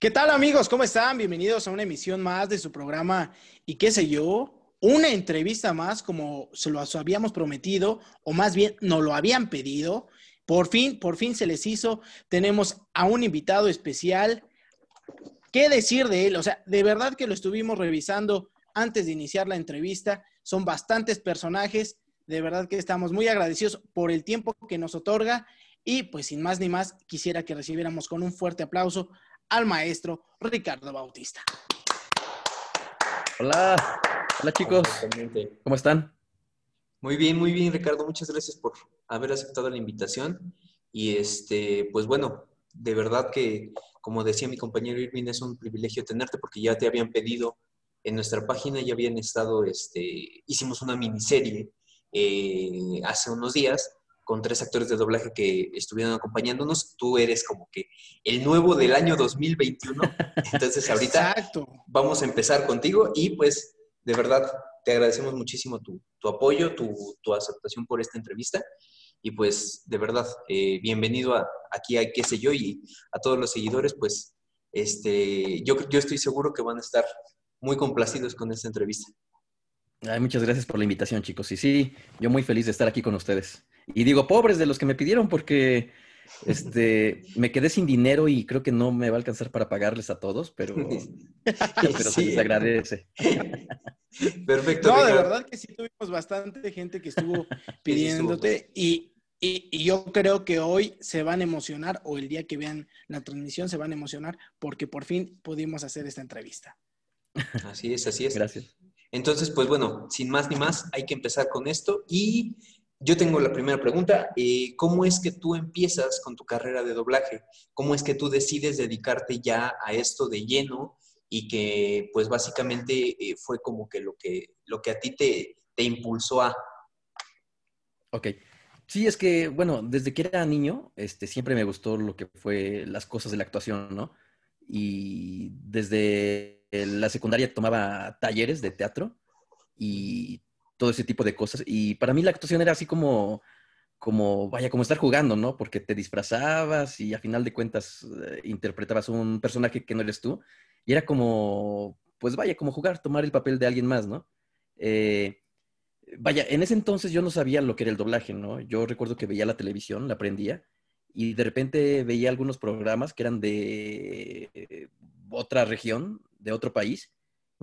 ¿Qué tal amigos? ¿Cómo están? Bienvenidos a una emisión más de su programa y qué sé yo, una entrevista más como se lo habíamos prometido o más bien nos lo habían pedido. Por fin, por fin se les hizo. Tenemos a un invitado especial. ¿Qué decir de él? O sea, de verdad que lo estuvimos revisando antes de iniciar la entrevista. Son bastantes personajes. De verdad que estamos muy agradecidos por el tiempo que nos otorga. Y pues sin más ni más, quisiera que recibiéramos con un fuerte aplauso al maestro Ricardo Bautista. Hola, hola chicos, ¿cómo están? Muy bien, muy bien Ricardo, muchas gracias por haber aceptado la invitación y este, pues bueno, de verdad que como decía mi compañero Irving, es un privilegio tenerte porque ya te habían pedido en nuestra página, ya habían estado, este, hicimos una miniserie eh, hace unos días con tres actores de doblaje que estuvieron acompañándonos. Tú eres como que el nuevo del año 2021. Entonces ahorita vamos a empezar contigo y pues de verdad te agradecemos muchísimo tu, apoyo, tu, aceptación por esta entrevista. Y pues de verdad, eh, bienvenido a, aquí a qué sé yo y a todos los seguidores, pues este, yo, yo estoy seguro que van a estar muy complacidos con esta entrevista. Ay, muchas gracias por la invitación, chicos. Y sí, yo muy feliz de estar aquí con ustedes. Y digo, pobres de los que me pidieron porque este, me quedé sin dinero y creo que no me va a alcanzar para pagarles a todos, pero, pero se les agradece. Perfecto. No, de verdad que sí tuvimos bastante gente que estuvo pidiéndote y, y, yo creo que hoy se van a emocionar o el día que vean la transmisión se van a emocionar porque por fin pudimos hacer esta entrevista. Así es, así es. Gracias. Entonces, pues bueno, sin más ni más, hay que empezar con esto y yo tengo la primera pregunta. Eh, ¿Cómo es que tú empiezas con tu carrera de doblaje? ¿Cómo es que tú decides dedicarte ya a esto de lleno y que pues básicamente eh, fue como que lo que, lo que a ti te, impulsó a... Ok. Sí, es que, bueno, desde que era niño, este, siempre me gustó lo que fue las cosas de la actuación, ¿no? Y desde la secundaria tomaba talleres de teatro y todo ese tipo de cosas. Y para mí la actuación era así como, como, vaya, como estar jugando, ¿no? Porque te disfrazabas y a final de cuentas eh, interpretabas un personaje que no eres tú. Y era como, pues vaya, como jugar, tomar el papel de alguien más, ¿no? Eh, vaya, en ese entonces yo no sabía lo que era el doblaje, ¿no? Yo recuerdo que veía la televisión, la aprendía, y de repente veía algunos programas que eran de otra región, de otro país,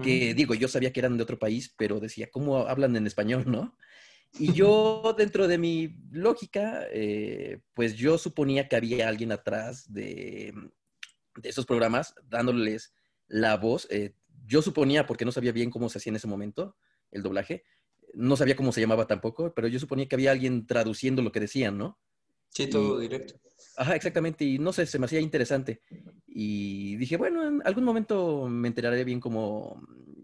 que digo, yo sabía que eran de otro país, pero decía, ¿cómo hablan en español, no? Y yo, dentro de mi lógica, eh, pues yo suponía que había alguien atrás de, de esos programas dándoles la voz. Eh, yo suponía, porque no sabía bien cómo se hacía en ese momento el doblaje, no sabía cómo se llamaba tampoco, pero yo suponía que había alguien traduciendo lo que decían, ¿no? Sí, todo directo. Ajá, exactamente, y no sé, se me hacía interesante. Y dije, bueno, en algún momento me enteraré bien cómo,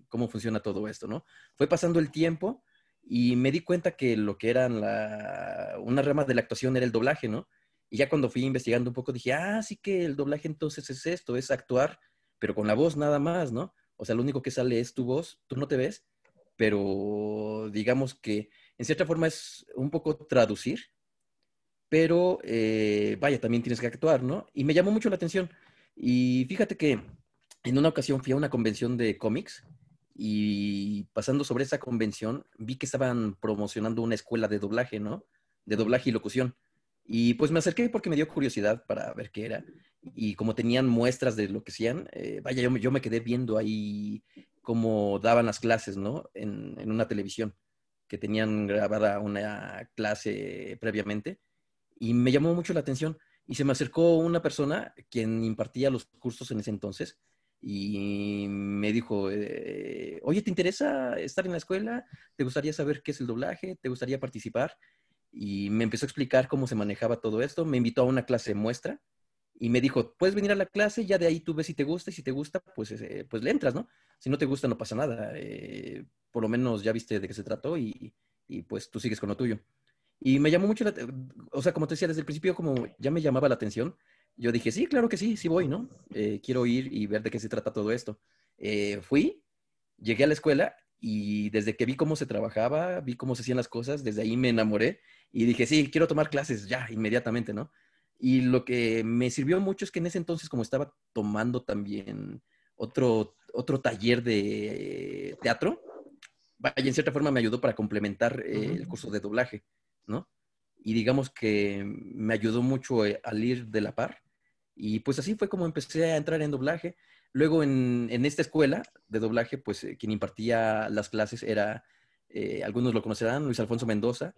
cómo funciona todo esto, ¿no? Fue pasando el tiempo y me di cuenta que lo que era la, una rama de la actuación era el doblaje, ¿no? Y ya cuando fui investigando un poco dije, ah, sí que el doblaje entonces es esto, es actuar, pero con la voz nada más, ¿no? O sea, lo único que sale es tu voz, tú no te ves, pero digamos que en cierta forma es un poco traducir pero eh, vaya, también tienes que actuar, ¿no? Y me llamó mucho la atención. Y fíjate que en una ocasión fui a una convención de cómics y pasando sobre esa convención vi que estaban promocionando una escuela de doblaje, ¿no? De doblaje y locución. Y pues me acerqué porque me dio curiosidad para ver qué era. Y como tenían muestras de lo que hacían, eh, vaya, yo, yo, me quedé viendo ahí cómo daban las clases, ¿no? En, en una televisión, que tenían grabada una clase previamente y me llamó mucho la atención. Y se me acercó una persona quien impartía los cursos en ese entonces y me dijo, eh, oye, ¿te interesa estar en la escuela? ¿Te gustaría saber qué es el doblaje? ¿Te gustaría participar? Y me empezó a explicar cómo se manejaba todo esto. Me invitó a una clase muestra y me dijo, puedes venir a la clase, ya de ahí tú ves si te gusta y si te gusta, pues, eh, pues le entras, ¿no? Si no te gusta, no pasa nada. Eh, por lo menos ya viste de qué se trató y, y pues tú sigues con lo tuyo. Y me llamó mucho la o sea, como te decía, desde el principio como ya me llamaba la atención, yo dije, sí, claro que sí, sí voy, ¿no? Eh, quiero ir y ver de qué se trata todo esto. Eh, fui, llegué a la escuela y desde que vi cómo se trabajaba, vi cómo se hacían las cosas, desde ahí me enamoré y dije, sí, quiero tomar clases ya, inmediatamente, ¿no? Y lo que me sirvió mucho es que en ese entonces, como estaba tomando también otro, otro taller de teatro, vaya, en cierta forma me ayudó para complementar eh, el curso de doblaje, ¿no? Y digamos que me ayudó mucho eh, al ir de la par. Y pues así fue como empecé a entrar en doblaje. Luego en, en esta escuela de doblaje, pues eh, quien impartía las clases era, algunos lo conocerán, Luis Alfonso Mendoza.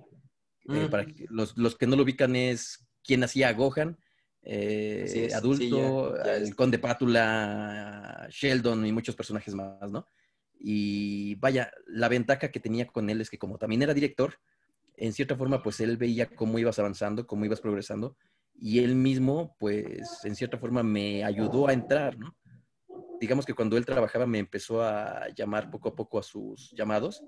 para los, los, que no lo ubican es quien hacía a Gohan, adulto, el Conde Pátula, Sheldon y muchos personajes más, ¿no? Y vaya, la ventaja que tenía con él es que como también era director, en cierta forma, pues él veía cómo ibas avanzando, cómo ibas progresando, y él mismo, pues, en cierta forma me ayudó a entrar, ¿no? Digamos que cuando él trabajaba me empezó a llamar poco a poco a sus llamados,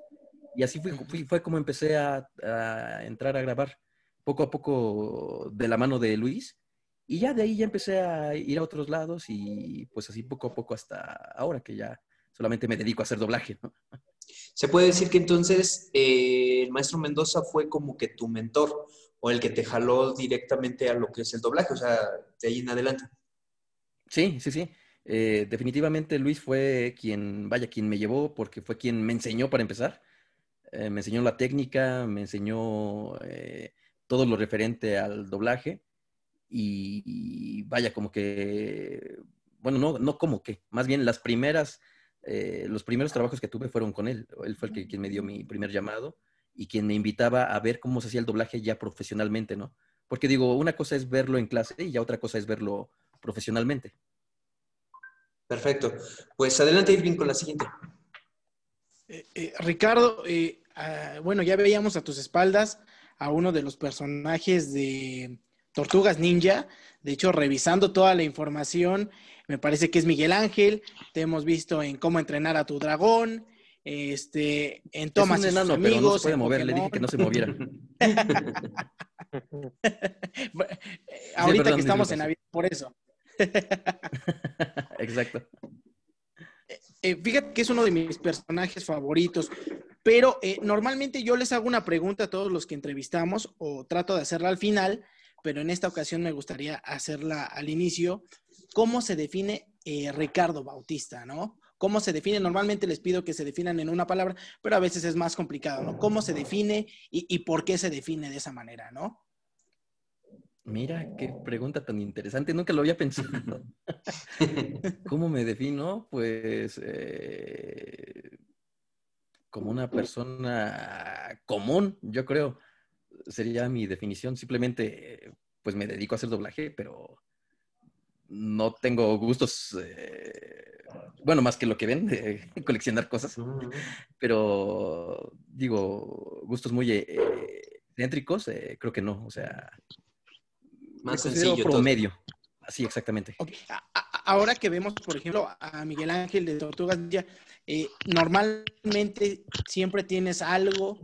y así fue, fue como empecé a, a, entrar a grabar, poco a poco de la mano de Luis, y ya de ahí ya empecé a ir a otros lados, y pues así poco a poco hasta ahora que ya solamente me dedico a hacer doblaje, ¿no? Se puede decir que entonces eh, el maestro Mendoza fue como que tu mentor o el que te jaló directamente a lo que es el doblaje, o sea, de ahí en adelante. Sí, sí, sí. Eh, definitivamente Luis fue quien, vaya, quien me llevó porque fue quien me enseñó para empezar. Eh, me enseñó la técnica, me enseñó todo lo referente al doblaje y, y, vaya, como que, bueno, no, no como que, más bien las primeras eh, los primeros trabajos que tuve fueron con él. Él fue el que, quien me dio mi primer llamado y quien me invitaba a ver cómo se hacía el doblaje ya profesionalmente, ¿no? Porque digo, una cosa es verlo en clase y ya otra cosa es verlo profesionalmente. Perfecto. Pues adelante, Irving, con la siguiente. Eh, eh, Ricardo, ah, bueno, ya veíamos a tus espaldas a uno de los personajes de Tortugas Ninja. De hecho, revisando toda la información, me parece que es Miguel Ángel, te hemos visto en cómo entrenar a tu dragón, este, en Tomás es un enano, pero no se puede mover, le dije que no se moviera. Ahorita que estamos en Navidad, por eso. Exacto. Eh, fíjate que es uno de mis personajes favoritos, pero eh, normalmente yo les hago una pregunta a todos los que entrevistamos o trato de hacerla al final, pero en esta ocasión me gustaría hacerla al inicio cómo se define eh, Ricardo Bautista, ¿no? ¿Cómo se define? Normalmente les pido que se definan en una palabra, pero a veces es más complicado, ¿no? ¿Cómo se define y, por qué se define de esa manera, ¿no? Mira, qué pregunta tan interesante, nunca lo había pensado. ¿Cómo me defino? Pues eh, como una persona común, yo creo, sería mi definición. Simplemente, pues me dedico a hacer doblaje, pero no tengo gustos, eh, bueno, más que lo que ven, de coleccionar cosas, pero digo, gustos muy eh, céntricos, eh, creo que no, o sea, más sencillo. Promedio. Así, exactamente. Ahora que vemos, por ejemplo, a Miguel Ángel de Tortugas ya eh, normalmente siempre tienes algo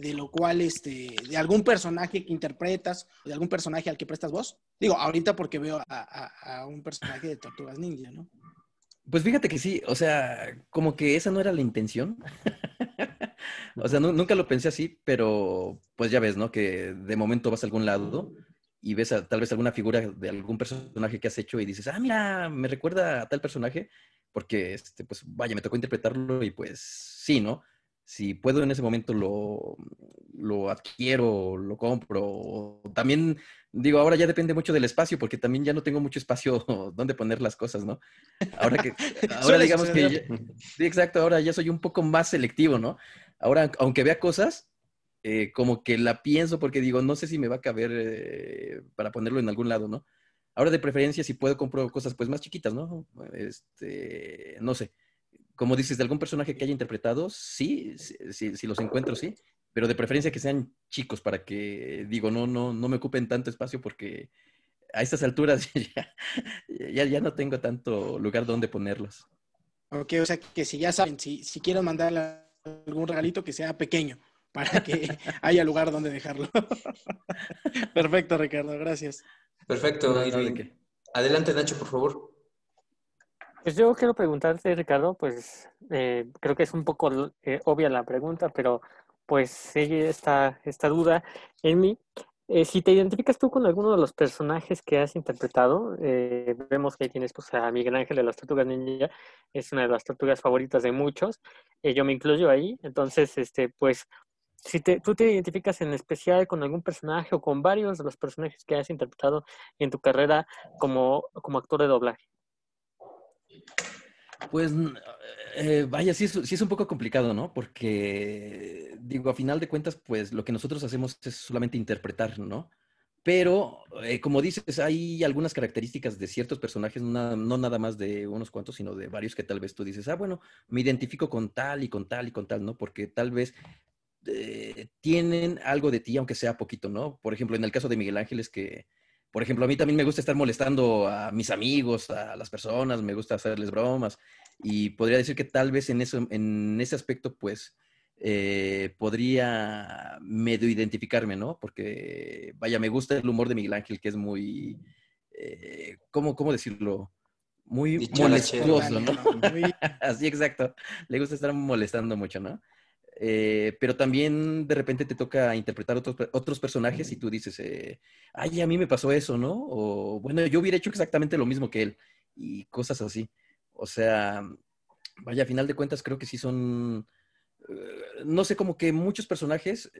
de, lo cual, este, de algún personaje que interpretas de algún personaje al que prestas voz. Digo, ahorita porque veo a, un personaje de Tortugas Ninja, ¿no? Pues fíjate que sí, o sea, como que esa no era la intención. o sea, nunca lo pensé así, pero pues ya ves, ¿no? Que de momento vas a algún lado y ves tal vez alguna figura de algún personaje que has hecho y dices, ah, mira, me recuerda a tal personaje porque, este, pues, vaya, me tocó interpretarlo y pues sí, ¿no? Si puedo en ese momento lo, lo adquiero, lo compro. También, digo, ahora ya depende mucho del espacio, porque también ya no tengo mucho espacio donde poner las cosas, ¿no? Ahora que, ahora digamos que, sí, exacto, ahora ya soy un poco más selectivo, ¿no? Ahora, aunque vea cosas, eh, como que la pienso porque digo, no sé si me va a caber eh, para ponerlo en algún lado, ¿no? Ahora de preferencia, si puedo, compro cosas pues más chiquitas, ¿no? Este, no sé. Como dices, de algún personaje que haya interpretado, sí, si los encuentro, sí. Pero de preferencia que sean chicos para que, digo, no, no, no me ocupen tanto espacio porque a estas alturas ya, ya, no tengo tanto lugar donde ponerlos. Ok, o sea que si ya saben, si, si quieren mandarle algún regalito que sea pequeño para que haya lugar donde dejarlo. Perfecto, Ricardo, gracias. Perfecto. Adelante, Nacho, por favor. Pues yo quiero preguntarte, Ricardo, pues eh, creo que es un poco eh, obvia la pregunta, pero pues sigue esta, esta duda en mí. Eh, si te identificas tú con alguno de los personajes que has interpretado, eh, vemos que tienes pues, a Miguel Ángel de las Tortugas Ninja, es una de las tortugas favoritas de muchos, eh, yo me incluyo ahí, entonces, este, pues, si te, tú te identificas en especial con algún personaje o con varios de los personajes que has interpretado en tu carrera como, como actor de doblaje. Pues eh, vaya, sí es, sí es, un poco complicado, ¿no? Porque, digo, a final de cuentas, pues lo que nosotros hacemos es solamente interpretar, ¿no? Pero, eh, como dices, hay algunas características de ciertos personajes, no, no, nada más de unos cuantos, sino de varios que tal vez tú dices, ah, bueno, me identifico con tal y con tal y con tal, ¿no? Porque tal vez eh, tienen algo de ti, aunque sea poquito, ¿no? Por ejemplo, en el caso de Miguel Ángel es que por ejemplo, a mí también me gusta estar molestando a mis amigos, a las personas, me gusta hacerles bromas y podría decir que tal vez en, eso, en ese aspecto, pues, eh, podría medio identificarme, ¿no? Porque, vaya, me gusta el humor de Miguel Ángel, que es muy, eh, ¿cómo, ¿cómo, decirlo? Muy molestoso, ¿no? Así, exacto. Le gusta estar molestando mucho, ¿no? Eh, pero también de repente te toca interpretar otros, otros personajes y tú dices, eh, ay, a mí me pasó eso, ¿no? O bueno, yo hubiera hecho exactamente lo mismo que él y cosas así. O sea, vaya, a final de cuentas creo que sí son, eh, no sé, como que muchos personajes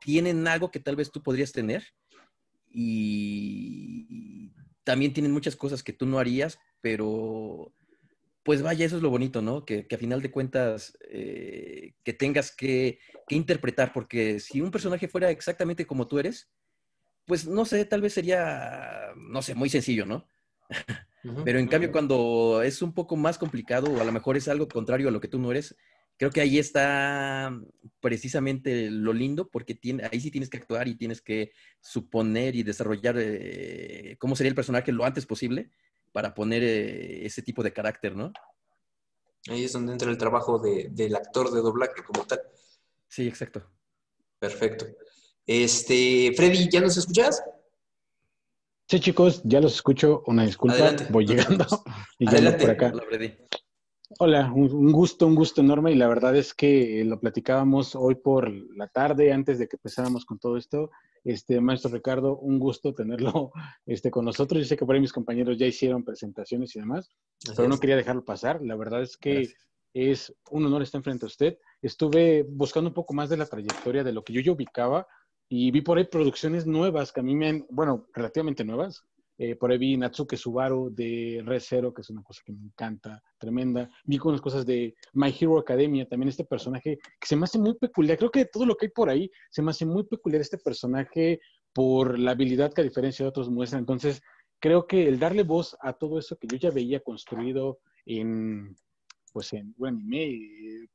tienen algo que tal vez tú podrías tener y también tienen muchas cosas que tú no harías, pero pues vaya, eso es lo bonito, ¿no? Que, a final de cuentas eh, que tengas que, interpretar, porque si un personaje fuera exactamente como tú eres, pues no sé, tal vez sería, no sé, muy sencillo, ¿no? Pero en cambio, cuando es un poco más complicado o a lo mejor es algo contrario a lo que tú no eres, creo que ahí está precisamente lo lindo, porque tiene, ahí sí tienes que actuar y tienes que suponer y desarrollar eh, cómo sería el personaje lo antes posible para poner eh, ese tipo de carácter, ¿no? Ahí es donde entra el trabajo del actor de doblaje como tal. Sí, exacto. Perfecto. Este, Freddy, ¿ya nos escuchas? Sí, chicos, ya los escucho. Una disculpa, voy llegando y ya por acá. Hola, Freddy. Hola, un, gusto, un gusto enorme y la verdad es que lo platicábamos hoy por la tarde antes de que empezáramos con todo esto este, maestro Ricardo, un gusto tenerlo este, con nosotros. Yo sé que por ahí mis compañeros ya hicieron presentaciones y demás, pero no quería dejarlo pasar. La verdad es que es un honor estar enfrente a usted. Estuve buscando un poco más de la trayectoria de lo que yo ya ubicaba y vi por ahí producciones nuevas que a mí me han, bueno, relativamente nuevas, eh, por ahí vi Natsuke Subaru de Red Zero, que es una cosa que me encanta, tremenda. Vi con las cosas de My Hero Academia, también este personaje que se me hace muy peculiar. Creo que todo lo que hay por ahí se me hace muy peculiar este personaje por la habilidad que a diferencia de otros muestra. Entonces, creo que el darle voz a todo eso que yo ya veía construido en, pues en un anime,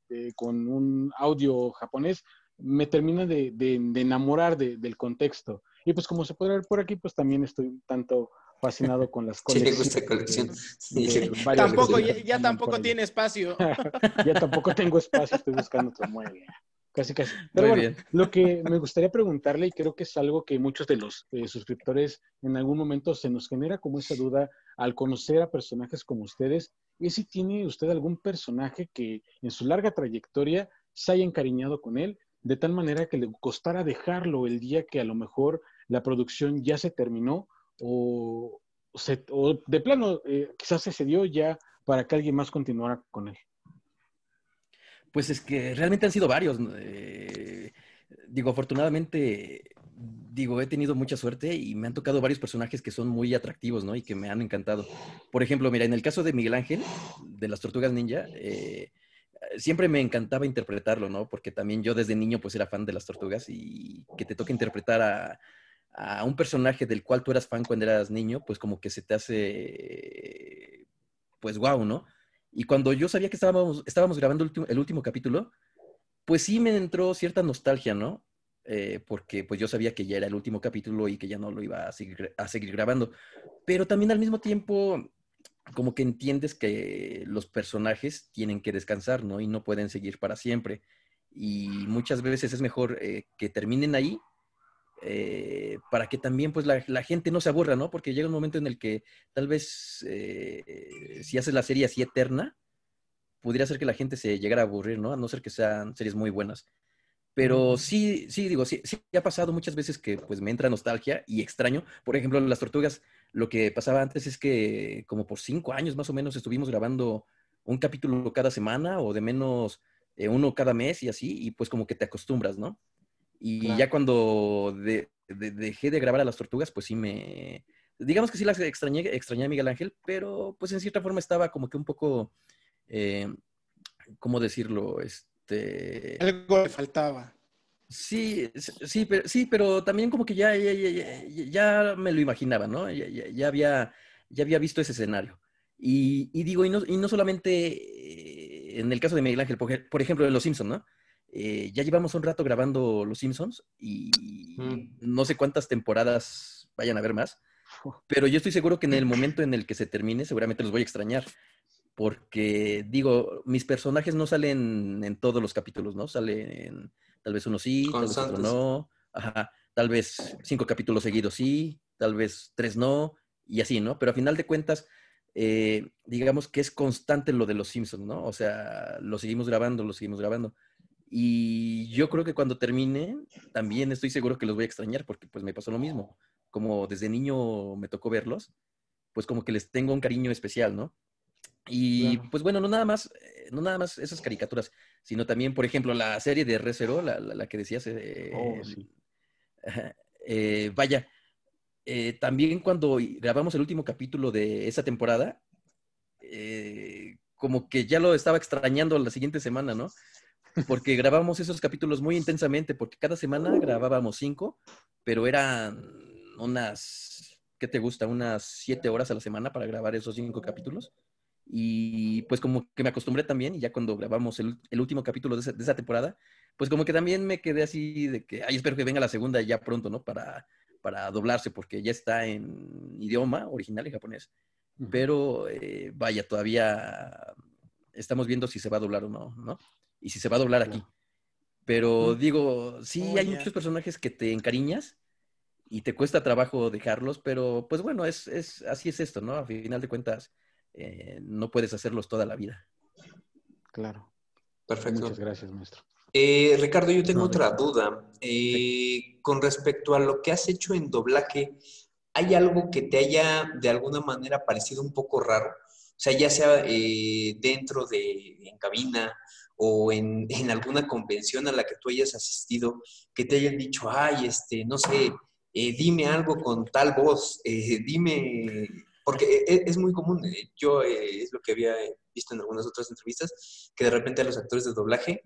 eh, con un audio japonés, me termina de, enamorar del contexto. Y pues como se puede ver por aquí, pues también estoy un tanto fascinado con las colecciones. Sí, gusta colección. tampoco, ya, tampoco tiene espacio. ya tampoco tengo espacio, estoy buscando otro mueble. Casi, casi. Pero bueno, lo que me gustaría preguntarle, y creo que es algo que muchos de los eh, suscriptores en algún momento se nos genera como esa duda al conocer a personajes como ustedes, es si tiene usted algún personaje que en su larga trayectoria se haya encariñado con él, de tal manera que le costara dejarlo el día que a lo mejor la producción ya se terminó o, de plano eh, quizás se dio ya para que alguien más continuara con él? Pues es que realmente han sido varios. Eh, digo, afortunadamente, digo, he tenido mucha suerte y me han tocado varios personajes que son muy atractivos, ¿no? Y que me han encantado. Por ejemplo, mira, en el caso de Miguel Ángel, de las Tortugas Ninja, eh, siempre me encantaba interpretarlo, ¿no? Porque también yo desde niño pues era fan de las tortugas y que te toque interpretar a, a un personaje del cual tú eras fan cuando eras niño, pues como que se te hace, pues guau, ¿no? Y cuando yo sabía que estábamos, estábamos grabando el último, capítulo, pues sí me entró cierta nostalgia, ¿no? Eh, porque pues yo sabía que ya era el último capítulo y que ya no lo iba a seguir, a seguir grabando. Pero también al mismo tiempo, como que entiendes que los personajes tienen que descansar, ¿no? Y no pueden seguir para siempre. Y muchas veces es mejor eh, que terminen ahí eh, para que también pues la, gente no se aburra, ¿no? Porque llega un momento en el que tal vez eh, si haces la serie así eterna, pudiera ser que la gente se llegara a aburrir, ¿no? A no ser que sean series muy buenas. Pero sí, sí, digo, sí, sí ha pasado muchas veces que pues me entra nostalgia y extraño. Por ejemplo, las tortugas, lo que pasaba antes es que como por cinco años más o menos estuvimos grabando un capítulo cada semana o de menos eh, uno cada mes y así, y pues como que te acostumbras, ¿no? Y ya cuando dejé de grabar a las tortugas, pues sí me... Digamos que sí las extrañé, extrañé a Miguel Ángel, pero pues en cierta forma estaba como que un poco... Eh, ¿Cómo decirlo? Este... Algo le faltaba. Sí, sí, pero, sí, pero también como que ya, ya, me lo imaginaba, ¿no? Ya, había, ya había visto ese escenario. Y, digo, y no, y no solamente eh, en el caso de Miguel Ángel, por, ejemplo, en Los Simpsons, ¿no? Eh, ya llevamos un rato grabando Los Simpsons y mm. no sé cuántas temporadas vayan a ver más, pero yo estoy seguro que en el momento en el que se termine, seguramente los voy a extrañar porque digo, mis personajes no salen en todos los capítulos, ¿no? Salen tal vez uno sí, tal vez otro no, ajá, tal vez cinco capítulos seguidos sí, tal vez tres no, y así, ¿no? Pero a final de cuentas, eh, digamos que es constante lo de los Simpsons, ¿no? O sea, lo seguimos grabando, lo seguimos grabando. Y yo creo que cuando termine, también estoy seguro que los voy a extrañar, porque pues me pasó lo mismo. Como desde niño me tocó verlos, pues como que les tengo un cariño especial, ¿no? Y pues bueno, no nada más, eh, no nada más esas caricaturas, sino también, por ejemplo, la serie de Resero, la, la, que decías. Eh, oh, sí. Eh, vaya, también cuando grabamos el último capítulo de esa temporada, como que ya lo estaba extrañando la siguiente semana, ¿no? Porque grabamos esos capítulos muy intensamente, porque cada semana grabábamos cinco, pero eran unas, ¿qué te gusta? Unas siete horas a la semana para grabar esos cinco capítulos. Y pues como que me acostumbré también, y ya cuando grabamos el, último capítulo de esa, temporada, pues como que también me quedé así de que, ay, espero que venga la segunda ya pronto, ¿no? Para, para doblarse, porque ya está en idioma original, en japonés. Pero eh, vaya, todavía estamos viendo si se va a doblar o no, ¿no? Y si se va a doblar aquí. Pero digo, sí, hay muchos personajes que te encariñas y te cuesta trabajo dejarlos, pero pues bueno, es, es, así es esto, ¿no? A final de cuentas, eh, no puedes hacerlos toda la vida. Claro. Perfecto. Muchas gracias, maestro. Eh, Ricardo, yo tengo otra duda. Eh, con respecto a lo que has hecho en doblaje, ¿hay algo que te haya de alguna manera parecido un poco raro? O sea, ya sea dentro de, en cabina o en, en, alguna convención a la que tú hayas asistido, que te hayan dicho, ay, este, no sé, dime algo con tal voz, dime porque e, e, es muy común, eh, yo eh, es lo que había visto en algunas otras entrevistas, que de repente a los actores de doblaje,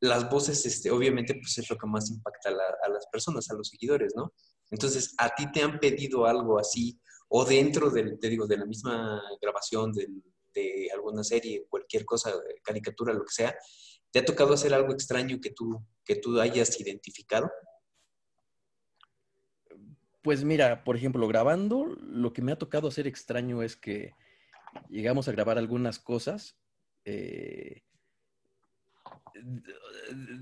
las voces, este, obviamente, pues es lo que más impacta a, las personas, a los seguidores, ¿no? Entonces, ¿a ti te han pedido algo así? O dentro del, te digo, de la misma grabación de, alguna serie, cualquier cosa, caricatura, lo que sea, ¿te ha tocado hacer algo extraño que tú, que tú hayas identificado? Pues mira, por ejemplo, grabando, lo que me ha tocado hacer extraño es que llegamos a grabar algunas cosas. Eh,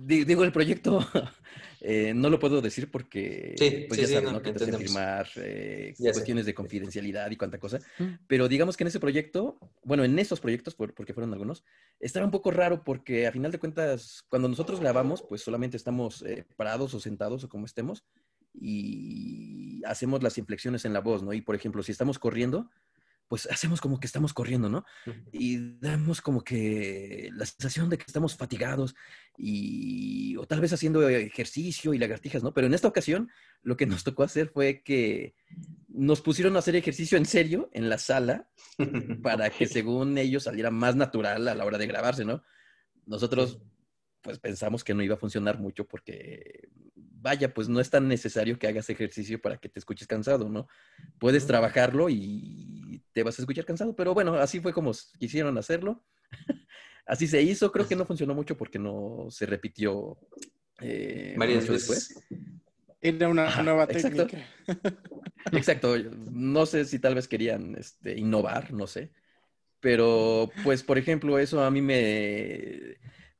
digo, el proyecto eh, no lo puedo decir porque pues ya sabes, ¿no? Que te firmar eh, cuestiones de confidencialidad y cuánta cosa. Pero digamos que en ese proyecto, bueno, en esos proyectos, porque fueron algunos, estaba un poco raro porque a final de cuentas, cuando nosotros grabamos, pues solamente estamos parados o sentados o como estemos y hacemos las inflexiones en la voz, ¿no? Y por ejemplo, si estamos corriendo, pues hacemos como que estamos corriendo, ¿no? Y damos como que la sensación de que estamos fatigados y o tal vez haciendo ejercicio y lagartijas, ¿no? Pero en esta ocasión lo que nos tocó hacer fue que nos pusieron a hacer ejercicio en serio en la sala para que según ellos saliera más natural a la hora de grabarse, ¿no? Nosotros pues pensamos que no iba a funcionar mucho porque vaya, pues no es tan necesario que hagas ejercicio para que te escuches cansado, ¿no? Puedes trabajarlo y te vas a escuchar cansado, pero bueno, así fue como quisieron hacerlo. así se hizo, creo que no funcionó mucho porque no se repitió eh, varias veces. después. Era una nueva técnica. Exacto. No sé si tal vez querían este, innovar, no sé. Pero, pues, por ejemplo, eso a mí me,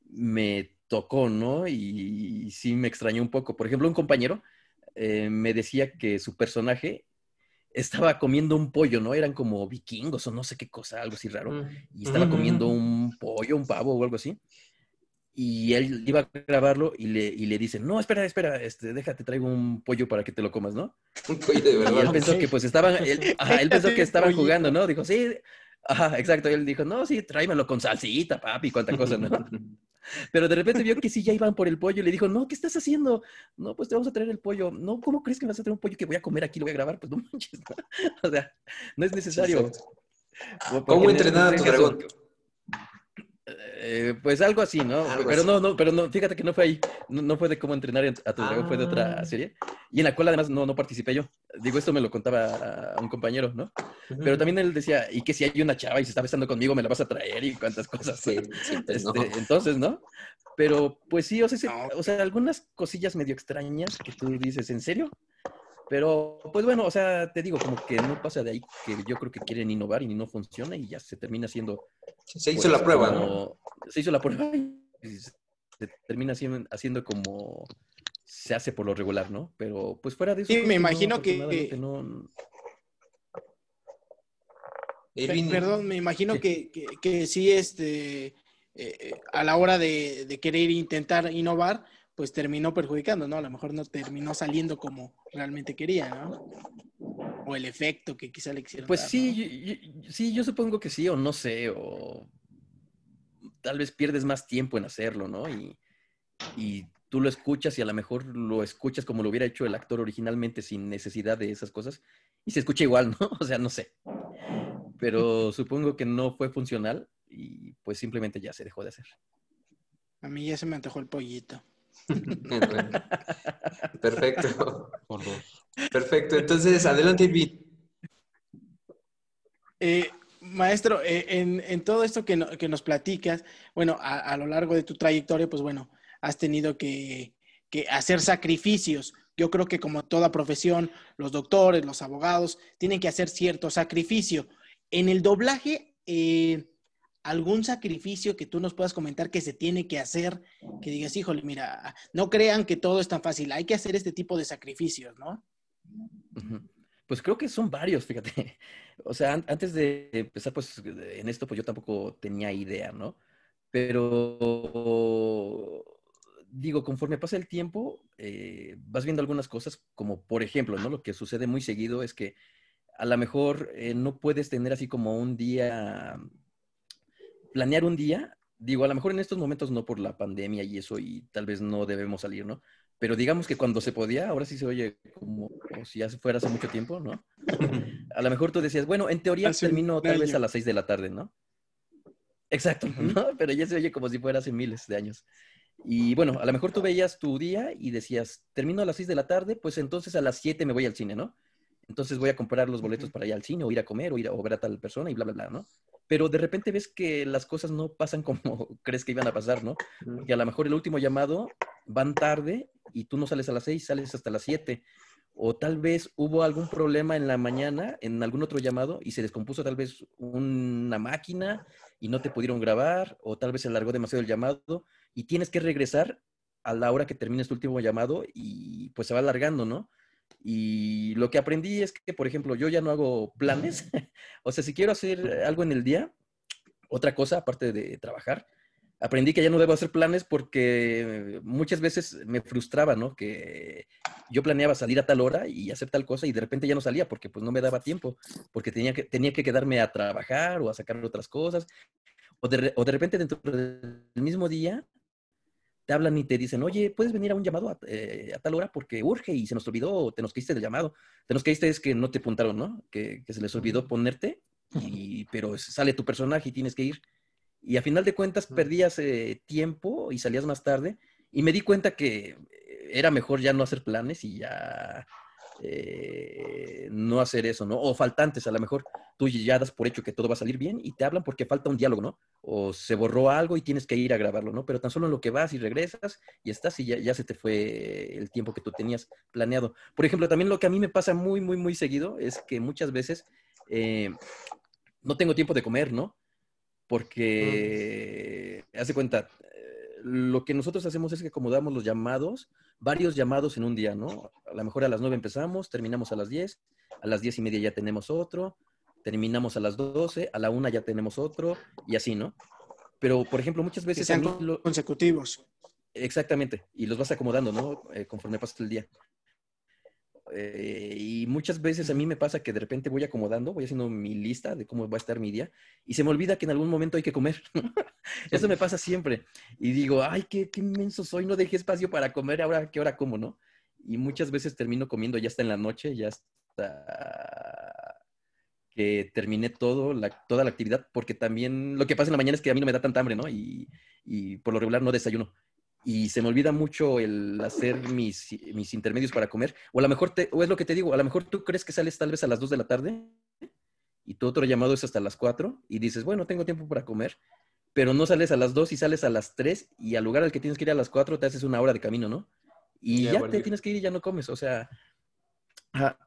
me tocó, ¿no? Y, sí me extrañó un poco. Por ejemplo, un compañero eh, me decía que su personaje estaba comiendo un pollo, ¿no? Eran como vikingos o no sé qué cosa, algo así raro. Mm. Y estaba comiendo un pollo, un pavo o algo así. y él iba a grabarlo y le, y le dicen, no, espera, espera, este, déjate, traigo un pollo para que te lo comas, ¿no? Un pollo de verdad. Y él pensó que pues estaban, él, ajá, él pensó que estaban jugando, ¿no? Dijo, sí, ajá, exacto. Y él dijo, no, sí, tráemelo con salsita, papi, cuánta cosa, ¿no? Pero de repente vio que sí, ya iban por el pollo y le dijo, no, ¿qué estás haciendo? No, pues te vamos a traer el pollo. No, ¿cómo crees que me vas a traer un pollo que voy a comer aquí, lo voy a grabar? Pues no manches, ¿no? O sea, no es necesario. ¿Cómo entrenar a tu dragón? Eh, pues algo así, ¿no? pero no, no, pero no, fíjate que no fue ahí. No, fue de cómo entrenar a tu dragón, fue de otra ah. serie. Y en la cual además no, no participé yo. Digo, esto me lo contaba a un compañero, ¿no? Pero también él decía, y que si hay una chava y se está besando conmigo, me la vas a traer y cuántas cosas. Sí, este, Entonces, ¿no? Pero pues sí, o sea, o sea, algunas cosillas medio extrañas que tú dices, ¿en serio? Pero, pues bueno, o sea, te digo, como que no pasa de ahí que yo creo que quieren innovar y no funciona y ya se termina haciendo. Se hizo la pues, prueba, ¿no? Se hizo la prueba y se termina haciendo, como se hace por lo regular, ¿no? Pero pues fuera de eso. Sí, me imagino que. No... Perdón, me imagino que, que, sí, este, eh, eh, a la hora de, de querer intentar innovar, pues terminó perjudicando, ¿no? A lo mejor no terminó saliendo como realmente quería, ¿no? O el efecto que quizá le quisieron. Pues sí, yo, sí, yo supongo que sí, o no sé, o tal vez pierdes más tiempo en hacerlo, ¿no? Y, y tú lo escuchas y a lo mejor lo escuchas como lo hubiera hecho el actor originalmente sin necesidad de esas cosas y se escucha igual, ¿no? O sea, no sé. Pero supongo que no fue funcional y pues simplemente ya se dejó de hacer. A mí ya se me antojó el pollito. Perfecto. Perfecto. Entonces, adelante, Vid. Eh, maestro, eh, en, todo esto que, nos platicas, bueno, a, lo largo de tu trayectoria, pues bueno, has tenido que, hacer sacrificios. Yo creo que como toda profesión, los doctores, los abogados, tienen que hacer cierto sacrificio. En el doblaje, eh, algún sacrificio que tú nos puedas comentar que se tiene que hacer, que digas, híjole, mira, no crean que todo es tan fácil, hay que hacer este tipo de sacrificios, ¿no? Pues creo que son varios, fíjate. O sea, antes de empezar, pues en esto, pues yo tampoco tenía idea, ¿no? Pero digo, conforme pasa el tiempo, eh, vas viendo algunas cosas, como por ejemplo, ¿no? Lo que sucede muy seguido es que a lo mejor eh, no puedes tener así como un día planear un día, digo, a lo mejor en estos momentos no por la pandemia y eso, y tal vez no debemos salir, ¿no? Pero digamos que cuando se podía, ahora sí se oye como, si ya fuera hace mucho tiempo, ¿no? a lo mejor tú decías, bueno, en teoría termino tal vez a las seis de la tarde, ¿no? Exacto, ¿no? Pero ya se oye como si fuera hace miles de años. Y bueno, a lo mejor tú veías tu día y decías, termino a las seis de la tarde, pues entonces a las siete me voy al cine, ¿no? Entonces voy a comprar los boletos para ir al cine o ir a comer o ir a ver a tal persona y bla, bla, bla, ¿no? Pero de repente ves que las cosas no pasan como crees que iban a pasar, ¿no? Que a lo mejor el último llamado van tarde y tú no sales a las seis, sales hasta las siete. O tal vez hubo algún problema en la mañana, en algún otro llamado, y se descompuso tal vez una máquina y no te pudieron grabar, o tal vez se alargó demasiado el llamado y tienes que regresar a la hora que termines tu último llamado y pues se va alargando, ¿no? Y lo que aprendí es que, por ejemplo, yo ya no hago planes. O sea, si quiero hacer algo en el día, otra cosa aparte de trabajar, aprendí que ya no debo hacer planes porque muchas veces me frustraba, ¿no? Que yo planeaba salir a tal hora y hacer tal cosa y de repente ya no salía porque pues no me daba tiempo, porque tenía que, tenía que quedarme a trabajar o a sacar otras cosas. O de, o de repente dentro del mismo día te hablan y te dicen, oye, ¿puedes venir a un llamado a, eh, tal hora porque urge y se nos olvidó, te nos caíste del llamado? Te nos caíste es que no te apuntaron, ¿no? Que, se les olvidó ponerte, y, pero sale tu personaje y tienes que ir. Y a final de cuentas perdías eh, tiempo y salías más tarde. Y me di cuenta que era mejor ya no hacer planes y ya eh, no hacer eso, ¿no? O faltantes, a lo mejor tú ya das por hecho que todo va a salir bien y te hablan porque falta un diálogo, ¿no? O se borró algo y tienes que ir a grabarlo, ¿no? Pero tan solo en lo que vas y regresas y estás y ya, se te fue el tiempo que tú tenías planeado. Por ejemplo, también lo que a mí me pasa muy, muy, muy seguido es que muchas veces eh, no tengo tiempo de comer, ¿no? Porque, hace cuenta, lo que nosotros hacemos es que acomodamos los llamados varios llamados en un día, ¿no? A lo mejor a las 9 empezamos, terminamos a las 10, a las 10 y media ya tenemos otro, terminamos a las 12, a la 1 ya tenemos otro, y así, ¿no? Pero, por ejemplo, muchas veces... sean consecutivos. Exactamente, y los vas acomodando, ¿no? Eh, conforme pasa el día. Eh, y muchas veces a mí me pasa que de repente voy acomodando, voy haciendo mi lista de cómo va a estar mi día y se me olvida que en algún momento hay que comer. Eso me pasa siempre. Y digo, ay, qué, qué inmenso soy, no dejé espacio para comer, ahora qué hora como, ¿no? Y muchas veces termino comiendo ya está en la noche, ya está que terminé todo, la, toda la actividad, porque también lo que pasa en la mañana es que a mí no me da tanta hambre, ¿no? Y, y por lo regular no desayuno y se me olvida mucho el hacer mis, mis intermedios para comer. O a lo mejor, te, o es lo que te digo, a lo mejor tú crees que sales tal vez a las 2 de la tarde y tu otro llamado es hasta las 4 y dices, bueno, tengo tiempo para comer, pero no sales a las 2 y sales a las 3 y al lugar al que tienes que ir a las 4 te haces una hora de camino, ¿no? Y ya, te tienes que ir y ya no comes, o sea,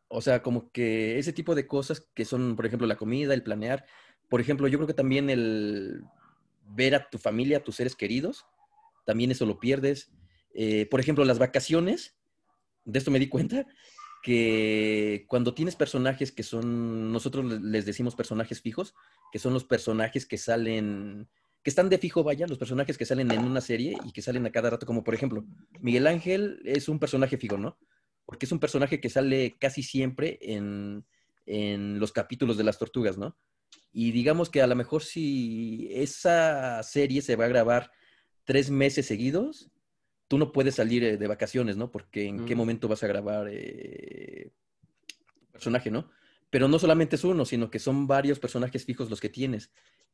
o sea, como que ese tipo de cosas que son, por ejemplo, la comida, el planear, por ejemplo, yo creo que también el ver a tu familia, a tus seres queridos, también eso lo pierdes. Eh, por ejemplo, las vacaciones, de esto me di cuenta, que cuando tienes personajes que son, nosotros les decimos personajes fijos, que son los personajes que salen, que están de fijo, vaya, los personajes que salen en una serie y que salen a cada rato, como por ejemplo, Miguel Ángel es un personaje fijo, ¿no? Porque es un personaje que sale casi siempre en, en los capítulos de las tortugas, ¿no? Y digamos que a lo mejor si esa serie se va a grabar tres meses seguidos, tú no puedes salir eh, de vacaciones, ¿no? Porque en qué mm. momento vas a grabar eh, personaje, ¿no? Pero no solamente es uno, sino que son varios personajes fijos los que tienes.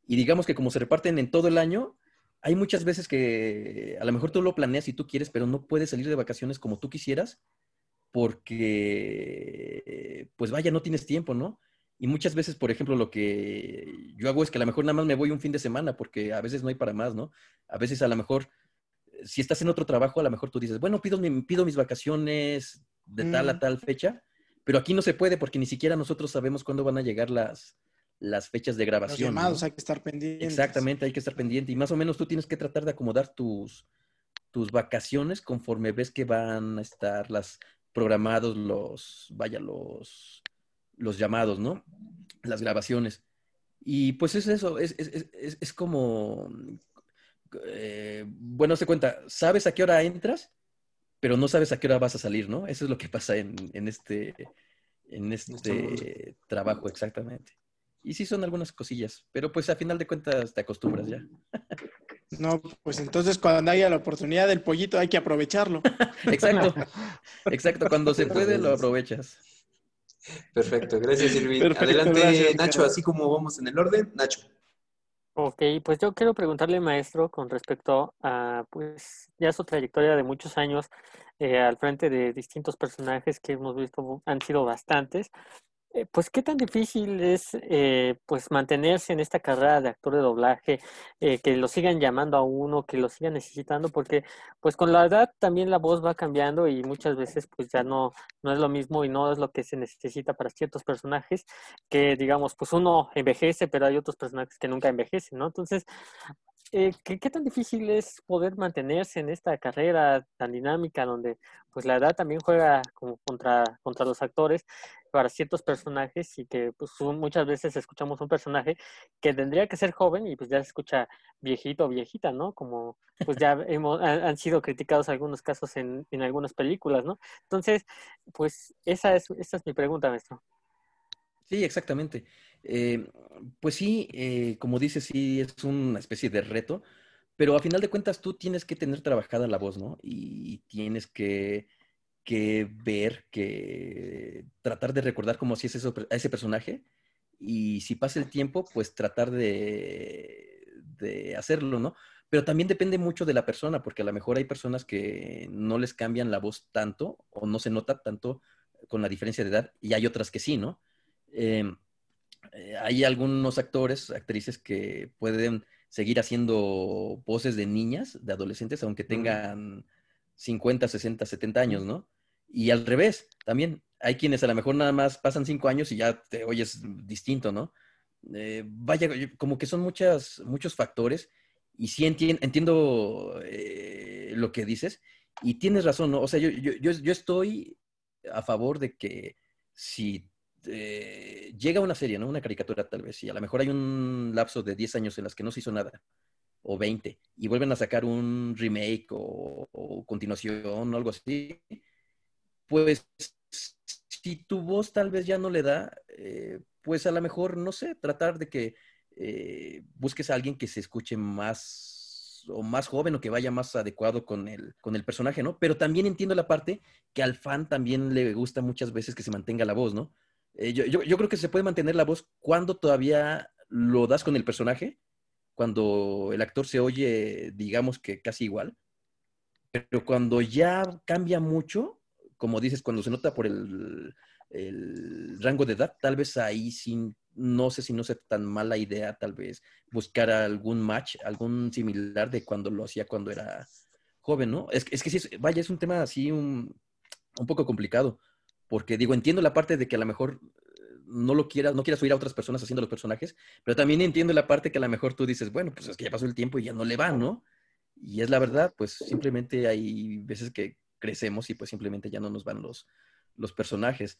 Y digamos que como se reparten en todo el año, hay muchas veces que a lo mejor tú lo planeas si tú quieres, pero no puedes salir de vacaciones como tú quisieras, porque, pues vaya, no tienes tiempo, ¿no? Y muchas veces, por ejemplo, lo que yo hago es que a lo mejor nada más me voy un fin de semana, porque a veces no hay para más, ¿no? A veces a lo mejor, si estás en otro trabajo, a lo mejor tú dices, bueno, pido, pido mis vacaciones de tal a mm. tal fecha, pero aquí no se puede porque ni siquiera nosotros sabemos cuándo van a llegar las, las fechas de grabación. Los llamados hay que estar pendientes. Exactamente, hay que estar pendiente. Y más o menos tú tienes que tratar de acomodar tus, tus vacaciones conforme ves que van a estar las programados los, vaya, los los llamados, ¿no? Las grabaciones. Y pues es eso, es, es, es, es como, eh, bueno, se cuenta, sabes a qué hora entras, pero no sabes a qué hora vas a salir, ¿no? Eso es lo que pasa en, en este, en este trabajo, exactamente. Y sí son algunas cosillas, pero pues a final de cuentas te acostumbras ya. No, pues entonces cuando haya la oportunidad del pollito hay que aprovecharlo. exacto, exacto, cuando se puede lo aprovechas. Perfecto, gracias Irving. Adelante, Nacho, así como vamos en el orden, Nacho. Ok, pues yo quiero preguntarle, maestro, con respecto a, pues, ya su trayectoria de muchos años eh, al frente de distintos personajes que hemos visto, han sido bastantes. Eh, pues qué tan difícil es eh, pues mantenerse en esta carrera de actor de doblaje, eh, que lo sigan llamando a uno, que lo sigan necesitando, porque pues con la edad también la voz va cambiando y muchas veces pues ya no, no es lo mismo y no es lo que se necesita para ciertos personajes, que digamos pues uno envejece, pero hay otros personajes que nunca envejecen, ¿no? Entonces, ¿qué, ¿qué, tan difícil es poder mantenerse en esta carrera tan dinámica donde pues la edad también juega como contra, contra los actores para ciertos personajes y que pues, muchas veces escuchamos un personaje que tendría que ser joven y pues ya se escucha viejito o viejita, ¿no? Como pues ya hemos, han, sido criticados algunos casos en, en, algunas películas, ¿no? Entonces, pues esa es, esa es mi pregunta, maestro. Sí, exactamente. Eh, pues sí, eh, como dices, sí es una especie de reto, pero a final de cuentas tú tienes que tener trabajada la voz, ¿no? Y tienes que que ver, que tratar de recordar cómo si es eso, a ese personaje y si pasa el tiempo, pues tratar de, de, hacerlo, ¿no? Pero también depende mucho de la persona, porque a lo mejor hay personas que no les cambian la voz tanto o no se nota tanto con la diferencia de edad y hay otras que sí, ¿no? Em, eh, hay algunos actores, actrices que pueden seguir haciendo voces de niñas, de adolescentes, aunque tengan 50, 60, 70 años, ¿no? Y al revés, también hay quienes a lo mejor nada más pasan cinco años y ya te oyes distinto, ¿no? Eh, vaya, como que son muchas, muchos factores y sí entiendo eh, lo que dices y tienes razón, ¿no? O sea, yo, yo, yo, estoy a favor de que si eh, llega una serie, ¿no? Una caricatura tal vez, y a lo mejor hay un lapso de 10 años en las que no se hizo nada, o 20 y vuelven a sacar un remake o, continuación o algo así, pues si tu voz tal vez ya no le da, eh, pues a lo mejor, no sé, tratar de que eh, busques a alguien que se escuche más o más joven o que vaya más adecuado con el, con el personaje, ¿no? Pero también entiendo la parte que al fan también le gusta muchas veces que se mantenga la voz, ¿no? Eh, yo, yo, creo que se puede mantener la voz cuando todavía lo das con el personaje, cuando el actor se oye, digamos que casi igual, pero cuando ya cambia mucho, como dices, cuando se nota por el, rango de edad, tal vez ahí sí, no sé si no sea tan mala idea, tal vez buscar algún match, algún similar de cuando lo hacía cuando era joven, ¿no? Es, es que sí, vaya, es un tema así un, un poco complicado, porque digo, entiendo la parte de que a lo mejor no lo quieras, no quieras oír a otras personas haciendo los personajes, pero también entiendo la parte que a lo mejor tú dices, bueno, pues es que ya pasó el tiempo y ya no le va, ¿no? Y es la verdad, pues simplemente hay veces que crecemos y pues simplemente ya no nos van los, los personajes.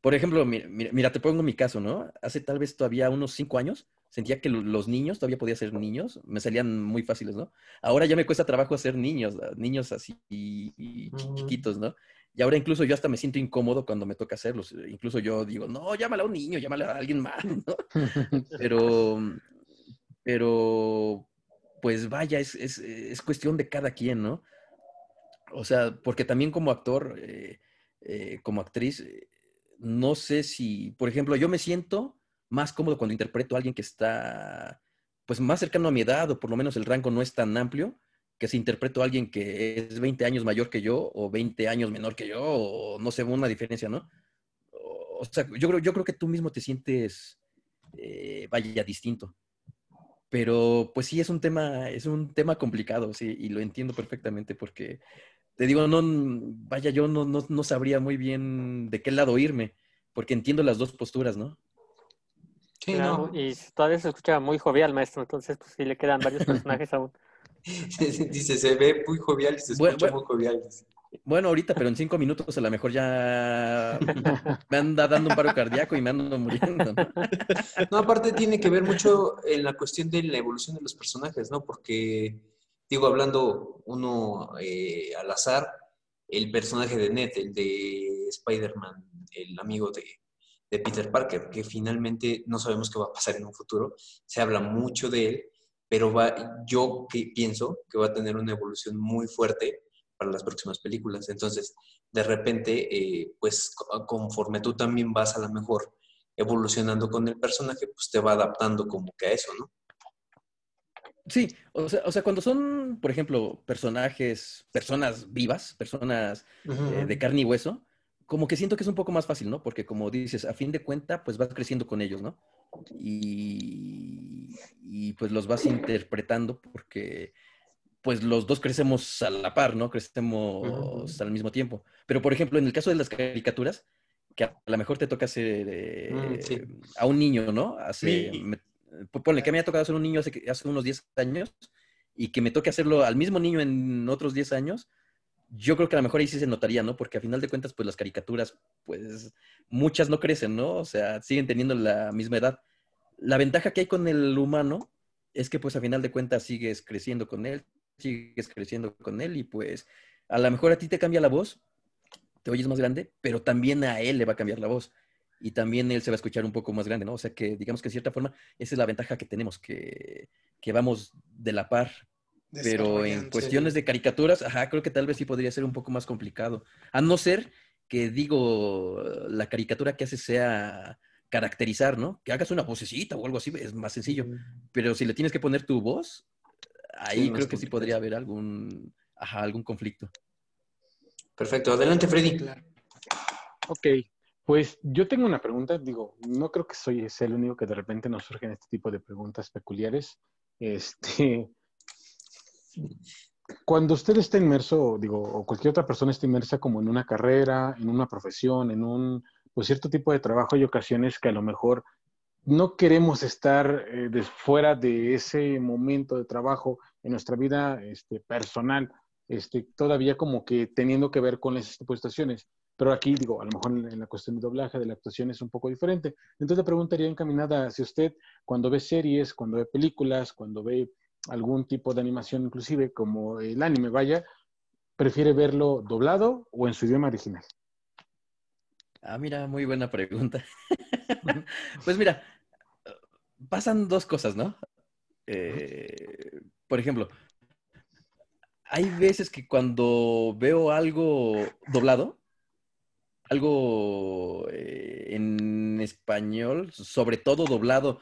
Por ejemplo, mira, te pongo mi caso, ¿no? Hace tal vez todavía unos cinco años sentía que los niños, todavía podía ser niños, me salían muy fáciles, ¿no? Ahora ya me cuesta trabajo hacer niños, niños así y, chiquitos, ¿no? Y ahora incluso yo hasta me siento incómodo cuando me toca hacerlos. Incluso yo digo, no, llámala a un niño, llámala a alguien más, ¿no? Pero, pero, pues vaya, es, es, es, cuestión de cada quien, ¿no? O sea, porque también como actor, eh, eh, como actriz, no sé si, por ejemplo, yo me siento más cómodo cuando interpreto a alguien que está, pues, más cercano a mi edad o por lo menos el rango no es tan amplio que si interpreto a alguien que es 20 años mayor que yo o 20 años menor que yo o no sé, una diferencia, ¿no? O, sea, yo creo, yo creo que tú mismo te sientes, eh, vaya, distinto. Pero pues sí, es un tema, es un tema complicado, sí, y lo entiendo perfectamente porque, te digo, no, vaya, yo no, no, no sabría muy bien de qué lado irme, porque entiendo las dos posturas, ¿no? Sí, no. Y todavía se escucha muy jovial, maestro, entonces pues sí le quedan varios personajes aún. dice, se ve muy jovial y se escucha muy jovial. Bueno, ahorita, pero en cinco minutos a lo mejor ya me anda dando un paro cardíaco y me ando muriendo. ¿no? aparte tiene que ver mucho en la cuestión de la evolución de los personajes, ¿no? Porque, digo, hablando uno eh, al azar, el personaje de Ned, el de Spider-Man, el amigo de, de Peter Parker, que finalmente no sabemos qué va a pasar en un futuro, se habla mucho de él pero va, yo que pienso que va a tener una evolución muy fuerte para las próximas películas. Entonces, de repente, eh, pues conforme tú también vas a lo mejor evolucionando con el personaje, pues te va adaptando como que a eso, ¿no? Sí, o sea, o sea cuando son, por ejemplo, personajes, personas vivas, personas eh, de carne y hueso, como que siento que es un poco más fácil, ¿no? Porque como dices, a fin de cuenta, pues vas creciendo con ellos, ¿no? Y, y, pues los vas interpretando porque pues los dos crecemos a la par, ¿no? Crecemos al mismo tiempo. Pero por ejemplo, en el caso de las caricaturas, que a lo mejor te toca hacer mm, eh, a un niño, ¿no? Hace, ponle que me ha tocado hacer un niño hace, hace unos 10 años y que me toque hacerlo al mismo niño en otros 10 años, yo creo que a lo mejor ahí sí se notaría, ¿no? Porque a final de cuentas, pues las caricaturas, pues muchas no crecen, ¿no? O sea, siguen teniendo la misma edad. La ventaja que hay con el humano es que pues a final de cuentas sigues creciendo con él, sigues creciendo con él y pues a lo mejor a ti te cambia la voz, te oyes más grande, pero también a él le va a cambiar la voz y también él se va a escuchar un poco más grande, ¿no? O sea que digamos que de cierta forma esa es la ventaja que tenemos, que, que vamos de la par, pero en cuestiones de caricaturas, ajá, creo que tal vez sí podría ser un poco más complicado. A no ser que, digo, la caricatura que haces sea caracterizar, ¿no? Que hagas una vocecita o algo así, es más sencillo. Pero si le tienes que poner tu voz, ahí creo que sí podría haber algún, ajá, algún conflicto. Perfecto. Adelante, Freddy. Ok. Pues yo tengo una pregunta, digo, no creo que soy el único que de repente nos surgen este tipo de preguntas peculiares. Este, cuando usted está inmerso, digo, o cualquier otra persona está inmersa como en una carrera, en una profesión, en un pues, cierto tipo de trabajo, hay ocasiones que a lo mejor no queremos estar eh, fuera de ese momento de trabajo en nuestra vida este, personal, este, todavía como que teniendo que ver con esas situaciones. Pero aquí, digo, a lo mejor en, la cuestión de doblaje, de la actuación es un poco diferente. Entonces la pregunta iría encaminada hacia usted, cuando ve series, cuando ve películas, cuando ve algún tipo de animación, inclusive como el anime, vaya, prefiere verlo doblado o en su idioma original? Ah, mira, muy buena pregunta. pues mira, pasan dos cosas, ¿no? Eh, por ejemplo, hay veces que cuando veo algo doblado, algo eh, en español, sobre todo doblado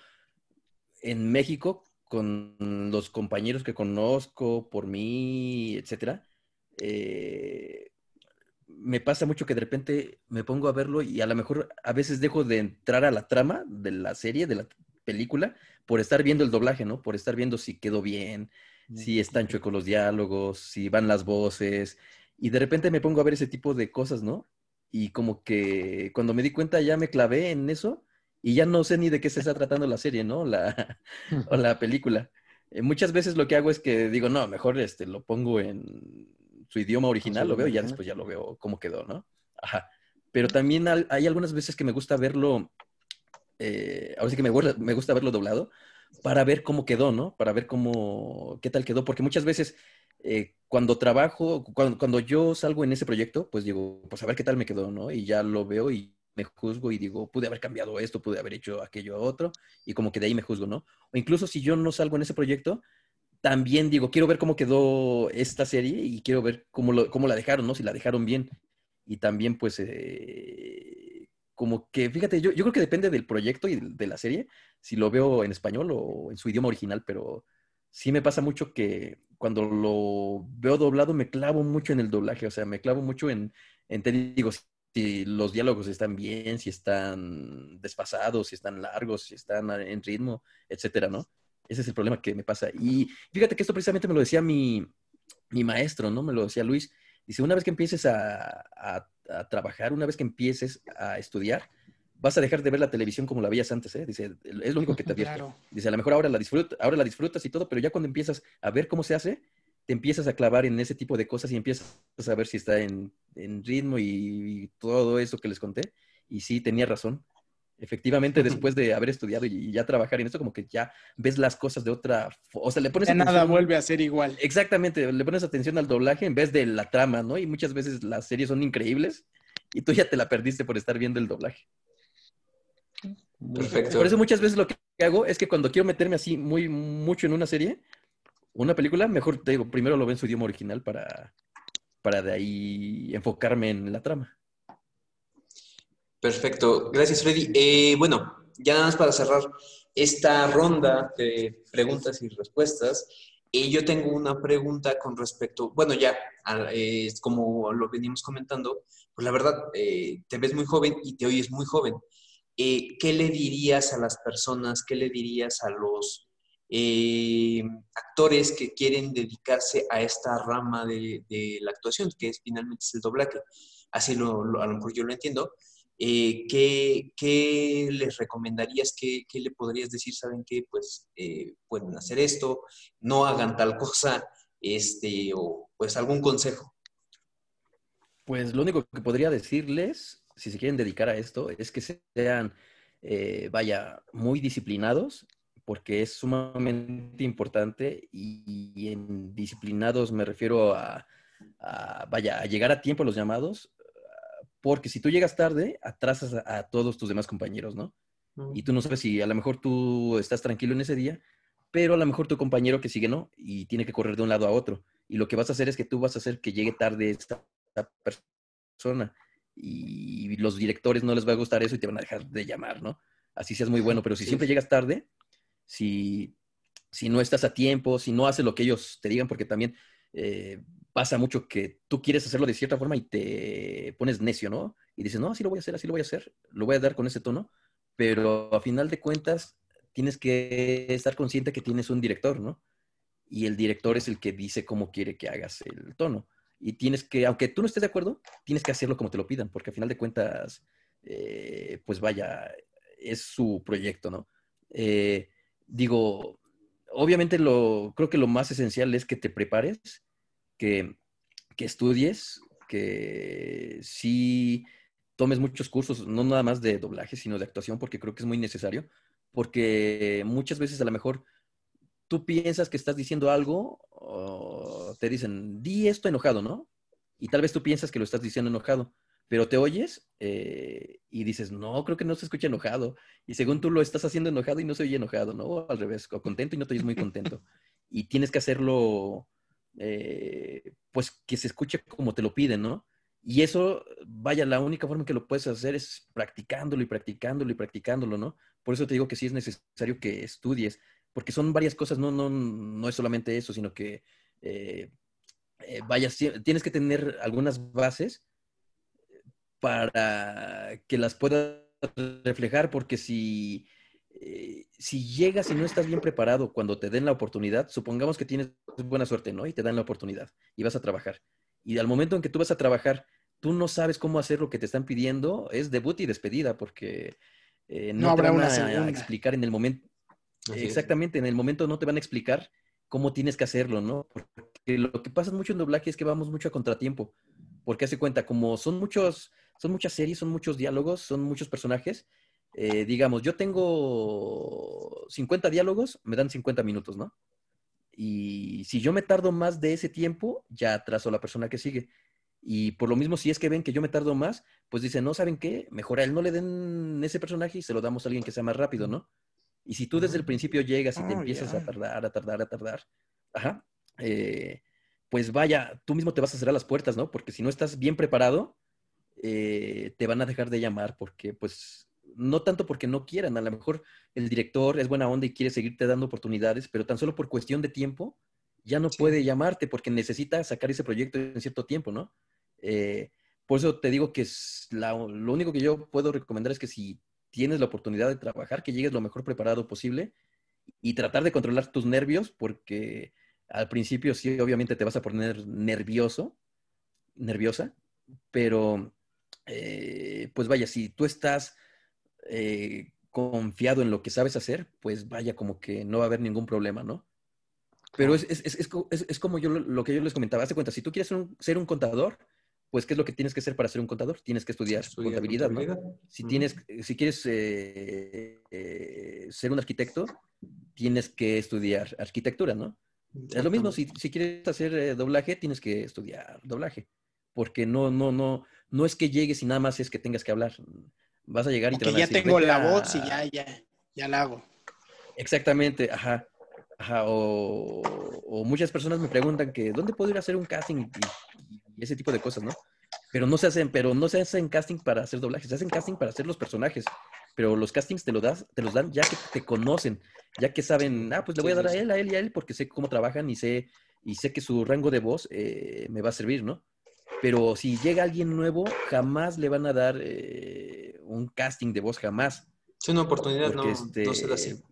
en México, con los compañeros que conozco, por mí, etcétera, eh, me pasa mucho que de repente me pongo a verlo y a lo mejor a veces dejo de entrar a la trama de la serie, de la película, por estar viendo el doblaje, ¿no? Por estar viendo si quedó bien, si están chuecos los diálogos, si van las voces. Y de repente me pongo a ver ese tipo de cosas, ¿no? Y como que cuando me di cuenta ya me clavé en eso y ya no sé ni de qué se está tratando la serie, ¿no? La, o la película. Eh, muchas veces lo que hago es que digo, no, mejor este, lo pongo en su idioma original, lo veo y ya después ya lo veo cómo quedó, ¿no? Ajá. Pero también hay algunas veces que me gusta verlo, eh, ahora sí que me, me gusta verlo doblado, para ver cómo quedó, ¿no? Para ver cómo, qué tal quedó, porque muchas veces eh, cuando trabajo, cuando, cuando, yo salgo en ese proyecto, pues digo, pues a ver qué tal me quedó, ¿no? Y ya lo veo y me juzgo y digo, pude haber cambiado esto, pude haber hecho aquello otro, y como que de ahí me juzgo, ¿no? O incluso si yo no salgo en ese proyecto, también digo, quiero ver cómo quedó esta serie y quiero ver cómo, lo, cómo la dejaron, ¿no? Si la dejaron bien. Y también, pues, eh, como que, fíjate, yo, yo creo que depende del proyecto y de la serie, si lo veo en español o en su idioma original, pero sí me pasa mucho que cuando lo veo doblado me clavo mucho en el doblaje, o sea, me clavo mucho en, en te digo, si los diálogos están bien, si están desfasados, si están largos, si están en ritmo, etcétera, ¿no? Ese es el problema que me pasa. Y fíjate que esto precisamente me lo decía mi, mi maestro, ¿no? Me lo decía Luis. Dice, una vez que empieces a, a, trabajar, una vez que empieces a estudiar, vas a dejar de ver la televisión como la veías antes, ¿eh? Dice, es lo único que te advierte. Dice, a lo mejor ahora la, disfruta, ahora la disfrutas y todo, pero ya cuando empiezas a ver cómo se hace, te empiezas a clavar en ese tipo de cosas y empiezas a ver si está en, en ritmo y, y, todo eso que les conté. Y sí, tenía razón efectivamente después de haber estudiado y ya trabajar en esto, como que ya ves las cosas de otra, o sea, le pones... Ya nada vuelve a ser igual. Exactamente, le pones atención al doblaje en vez de la trama, ¿no? Y muchas veces las series son increíbles y tú ya te la perdiste por estar viendo el doblaje. Perfecto. Por eso muchas veces lo que hago es que cuando quiero meterme así muy mucho en una serie, una película, mejor te digo, primero lo veo en su idioma original para, para de ahí enfocarme en la trama. Perfecto, gracias Freddy. Eh, bueno, ya nada más para cerrar esta ronda de preguntas y respuestas, eh, yo tengo una pregunta con respecto, bueno, ya, eh, como lo venimos comentando, pues la verdad, te ves muy joven y te oyes muy joven. ¿Qué le dirías a las personas, qué le dirías a los actores que quieren dedicarse a esta rama de, la actuación, que es finalmente el doblaje? Así lo, a lo mejor yo lo entiendo. Eh, ¿qué, les recomendarías? ¿Qué, le podrías decir? ¿Saben qué? Pues eh, pueden hacer esto, no hagan tal cosa, este, o pues algún consejo. Pues lo único que podría decirles, si se quieren dedicar a esto, es que sean, eh, vaya, muy disciplinados, porque es sumamente importante y, en disciplinados me refiero a, a, vaya, a llegar a tiempo a los llamados, porque si tú llegas tarde, atrasas a, todos tus demás compañeros, ¿no? Y tú no sabes si a lo mejor tú estás tranquilo en ese día, pero a lo mejor tu compañero que sigue no, y tiene que correr de un lado a otro. Y lo que vas a hacer es que tú vas a hacer que llegue tarde esta persona. Y los directores no les va a gustar eso y te van a dejar de llamar, ¿no? Así seas muy bueno, pero si siempre llegas tarde, si, si no estás a tiempo, si no haces lo que ellos te digan, porque también eh, pasa mucho que tú quieres hacerlo de cierta forma y te pones necio, ¿no? Y dices, no, así lo voy a hacer, así lo voy a hacer, lo voy a dar con ese tono, pero a final de cuentas tienes que estar consciente que tienes un director, ¿no? Y el director es el que dice cómo quiere que hagas el tono. Y tienes que, aunque tú no estés de acuerdo, tienes que hacerlo como te lo pidan, porque a final de cuentas, eh, pues vaya, es su proyecto, ¿no? Eh, digo, obviamente lo, creo que lo más esencial es que te prepares que, estudies, que sí tomes muchos cursos, no nada más de doblaje, sino de actuación, porque creo que es muy necesario, porque muchas veces a lo mejor tú piensas que estás diciendo algo, o te dicen, di esto enojado, ¿no? Y tal vez tú piensas que lo estás diciendo enojado, pero te oyes eh, y dices, no, creo que no se escucha enojado. Y según tú lo estás haciendo enojado y no se oye enojado, ¿no? O al revés, o contento y no te oyes muy contento. y tienes que hacerlo, eh, pues que se escuche como te lo piden, ¿no? Y eso, vaya, la única forma que lo puedes hacer es practicándolo y practicándolo y practicándolo, ¿no? Por eso te digo que sí es necesario que estudies, porque son varias cosas, no, no, no es solamente eso, sino que, eh, eh, vaya, tienes que tener algunas bases para que las puedas reflejar, porque si, eh, si llegas y no estás bien preparado cuando te den la oportunidad, supongamos que tienes buena suerte, ¿no? Y te dan la oportunidad y vas a trabajar. Y al momento en que tú vas a trabajar, tú no sabes cómo hacer lo que te están pidiendo, es debut y despedida, porque eh, no, te van a, explicar en el momento. Exactamente, en el momento no te van a explicar cómo tienes que hacerlo, ¿no? Porque lo que pasa mucho en doblaje es que vamos mucho a contratiempo, porque hace cuenta, como son muchos, son muchas series, son muchos diálogos, son muchos personajes, eh, digamos, yo tengo 50 diálogos, me dan 50 minutos, ¿no? Y si yo me tardo más de ese tiempo, ya atraso a la persona que sigue. Y por lo mismo, si es que ven que yo me tardo más, pues dicen, no, ¿saben qué? Mejor a él no le den ese personaje y se lo damos a alguien que sea más rápido, ¿no? Y si tú desde el principio llegas y te oh, empiezas a tardar, a tardar, a tardar, ajá, eh, pues vaya, tú mismo te vas a cerrar las puertas, ¿no? Porque si no estás bien preparado, eh, te van a dejar de llamar porque, pues, no tanto porque no quieran, a lo mejor el director es buena onda y quiere seguirte dando oportunidades, pero tan solo por cuestión de tiempo, ya no puede llamarte porque necesita sacar ese proyecto en cierto tiempo, ¿no? Eh, por eso te digo que es lo único que yo puedo recomendar es que si tienes la oportunidad de trabajar, que llegues lo mejor preparado posible y tratar de controlar tus nervios, porque al principio sí, obviamente te vas a poner nervioso, nerviosa, pero eh, pues vaya, si tú estás eh, confiado en lo que sabes hacer, pues vaya, como que no va a haber ningún problema, ¿no? Pero es, es, es, es como yo lo que yo les comentaba. Hazte cuenta, si tú quieres ser un contador, pues, ¿qué es lo que tienes que hacer para ser un contador? Tienes que estudiar, contabilidad, ¿no? Si, tienes, si quieres eh, eh, ser un arquitecto, tienes que estudiar arquitectura, ¿no? Es lo mismo, si, quieres hacer eh, doblaje, tienes que estudiar doblaje, porque no, no, no, no es que llegues y nada más es que tengas que hablar. Vas a llegar y te van a ya tengo la voz y ya, ya, ya la hago. Exactamente, ajá. Ajá, o, muchas personas me preguntan que ¿dónde puedo ir a hacer un casting? y ese tipo de cosas, ¿no? Pero no se hacen, pero no se hacen casting para hacer doblajes, se hacen casting para hacer los personajes. Pero los castings te, lo das, te los dan ya que te conocen, ya que saben, ah, pues le voy a dar a él, a él y a él, porque sé cómo trabajan y sé, y sé que su rango de voz eh, me va a servir, ¿no? Pero si llega alguien nuevo, jamás le van a dar eh, un casting de voz, jamás. Es una oportunidad, no, este, no se así.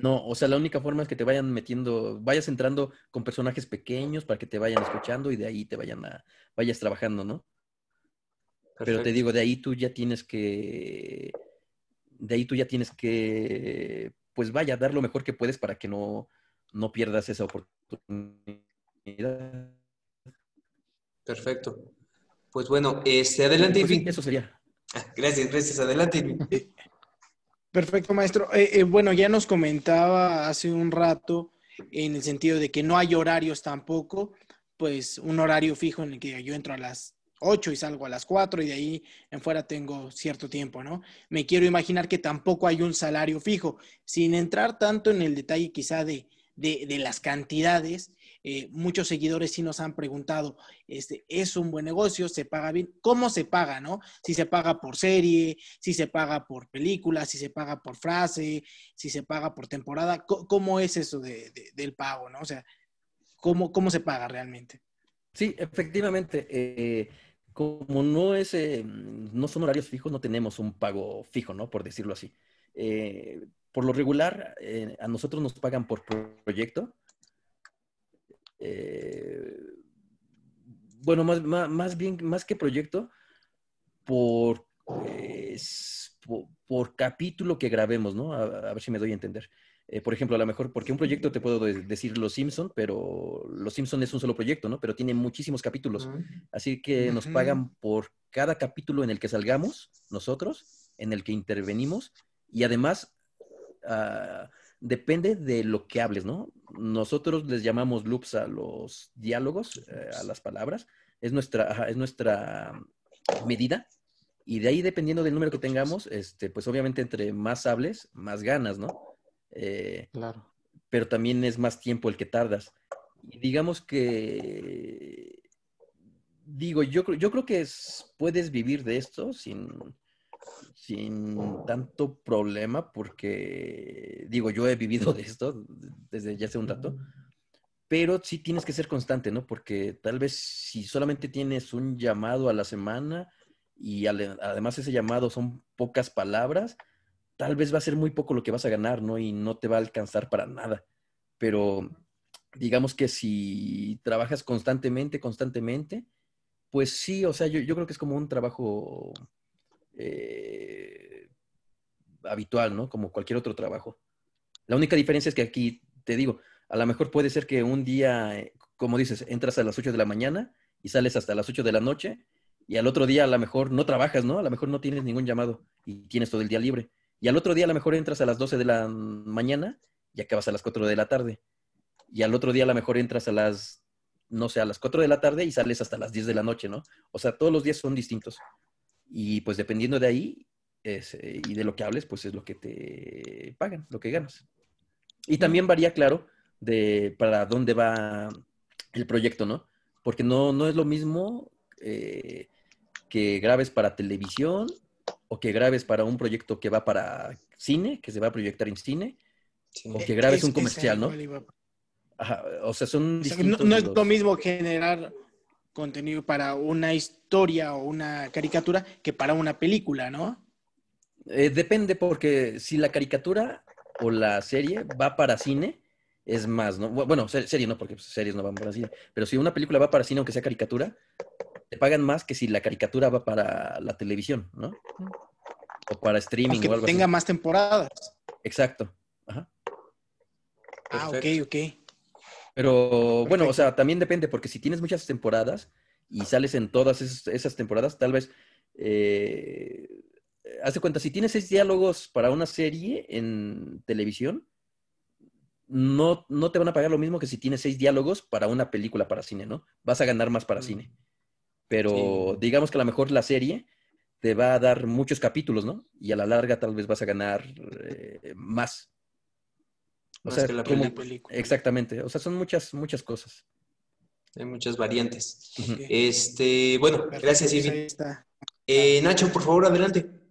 No, o sea, la única forma es que te vayan metiendo, vayas entrando con personajes pequeños para que te vayan escuchando y de ahí te vayan a, vayas trabajando, ¿no? Pero te digo, de ahí tú ya tienes que, de ahí tú ya tienes que, pues vaya, dar lo mejor que puedes para que no, no pierdas esa oportunidad. Perfecto. Pues bueno, este, adelante, pues eso sería. Gracias, gracias. Adelante. Perfecto, maestro. Eh, eh, bueno, ya nos comentaba hace un rato en el sentido de que no hay horarios tampoco, pues un horario fijo en el que yo entro a las 8 y salgo a las 4 y de ahí en fuera tengo cierto tiempo, ¿no? Me quiero imaginar que tampoco hay un salario fijo, sin entrar tanto en el detalle quizá de, de, de las cantidades, eh, muchos seguidores sí nos han preguntado, este, ¿es un buen negocio? ¿Se paga bien? ¿Cómo se paga, no? Si se paga por serie, si se paga por película, si se paga por frase, si se paga por temporada, ¿cómo es eso del pago, no? O sea, ¿cómo, cómo se paga realmente? Sí, efectivamente. Eh, como no es, eh, no son horarios fijos, no tenemos un pago fijo, ¿no? Por decirlo así. por lo regular, a nosotros nos pagan por proyecto eh, bueno, más, más, bien, más que proyecto, por, pues, por, capítulo que grabemos, ¿no? A, ver si me doy a entender. Eh, por ejemplo, a lo mejor, porque un proyecto te puedo decir Los Simpson, pero Los Simpson es un solo proyecto, ¿no? Pero tiene muchísimos capítulos. Así que nos pagan por cada capítulo en el que salgamos nosotros, en el que intervenimos, y además... Uh, depende de lo que hables, ¿no? Nosotros les llamamos loops a los diálogos, eh, a las palabras. Es nuestra, es nuestra medida. Y de ahí, dependiendo del número que tengamos, este, pues obviamente entre más hables, más ganas, ¿no? Eh, claro. Pero también es más tiempo el que tardas. Y digamos que, digo, yo, yo creo que puedes vivir de esto sin, sin tanto problema, porque, digo, yo he vivido de esto desde ya hace un rato, pero sí tienes que ser constante, ¿no? Porque tal vez si solamente tienes un llamado a la semana y además ese llamado son pocas palabras, tal vez va a ser muy poco lo que vas a ganar, ¿no? Y no te va a alcanzar para nada. Pero digamos que si trabajas constantemente, constantemente, pues sí, o sea, yo, yo creo que es como un trabajo eh, habitual, ¿no? Como cualquier otro trabajo. La única diferencia es que aquí, te digo, a lo mejor puede ser que un día, eh, como dices, entras a las 8 de la mañana y sales hasta las 8 de la noche y al otro día a lo mejor no trabajas, ¿no? A lo mejor no tienes ningún llamado y tienes todo el día libre. Y al otro día a lo mejor entras a las 12 de la mañana y acabas a las 4 de la tarde. Y al otro día a lo mejor entras a las, no sé, a las 4 de la tarde y sales hasta las 10 de la noche, ¿no? O sea, todos los días son distintos. Y pues dependiendo de ahí eh, y de lo que hables, pues es lo que te pagan, lo que ganas. Y también varía, claro, de para dónde va el proyecto, ¿no? Porque no, no es lo mismo eh, que grabes para televisión o que grabes para un proyecto que va para cine, que se va a proyectar en cine, o que grabes un comercial, ¿no? o sea, son no, es lo mismo generar contenido para una historia o una caricatura que para una película, ¿no? Eh, depende, porque si la caricatura o la serie va para cine, es más, ¿no? Bueno, serie no, porque series no van para cine, pero si una película va para cine, aunque sea caricatura, te pagan más que si la caricatura va para la televisión, ¿no? O para streaming o algo tenga más temporadas. Exacto. Ajá. Ah, ok, ok. Pero bueno, o sea, también depende, porque si tienes muchas temporadas y sales en todas esas, temporadas, tal vez, eh, haz cuenta, si tienes seis diálogos para una serie en televisión, no, no te van a pagar lo mismo que si tienes seis diálogos para una película para cine, ¿no? Vas a ganar más para mm. cine. Pero digamos que a lo mejor la serie te va a dar muchos capítulos, ¿no? Y a la larga tal vez vas a ganar eh, más. O sea, que la Exactamente. O sea, son muchas, muchas cosas. Hay muchas variantes. Este, bueno, gracias, Irving. Eh, Nacho, por favor, adelante.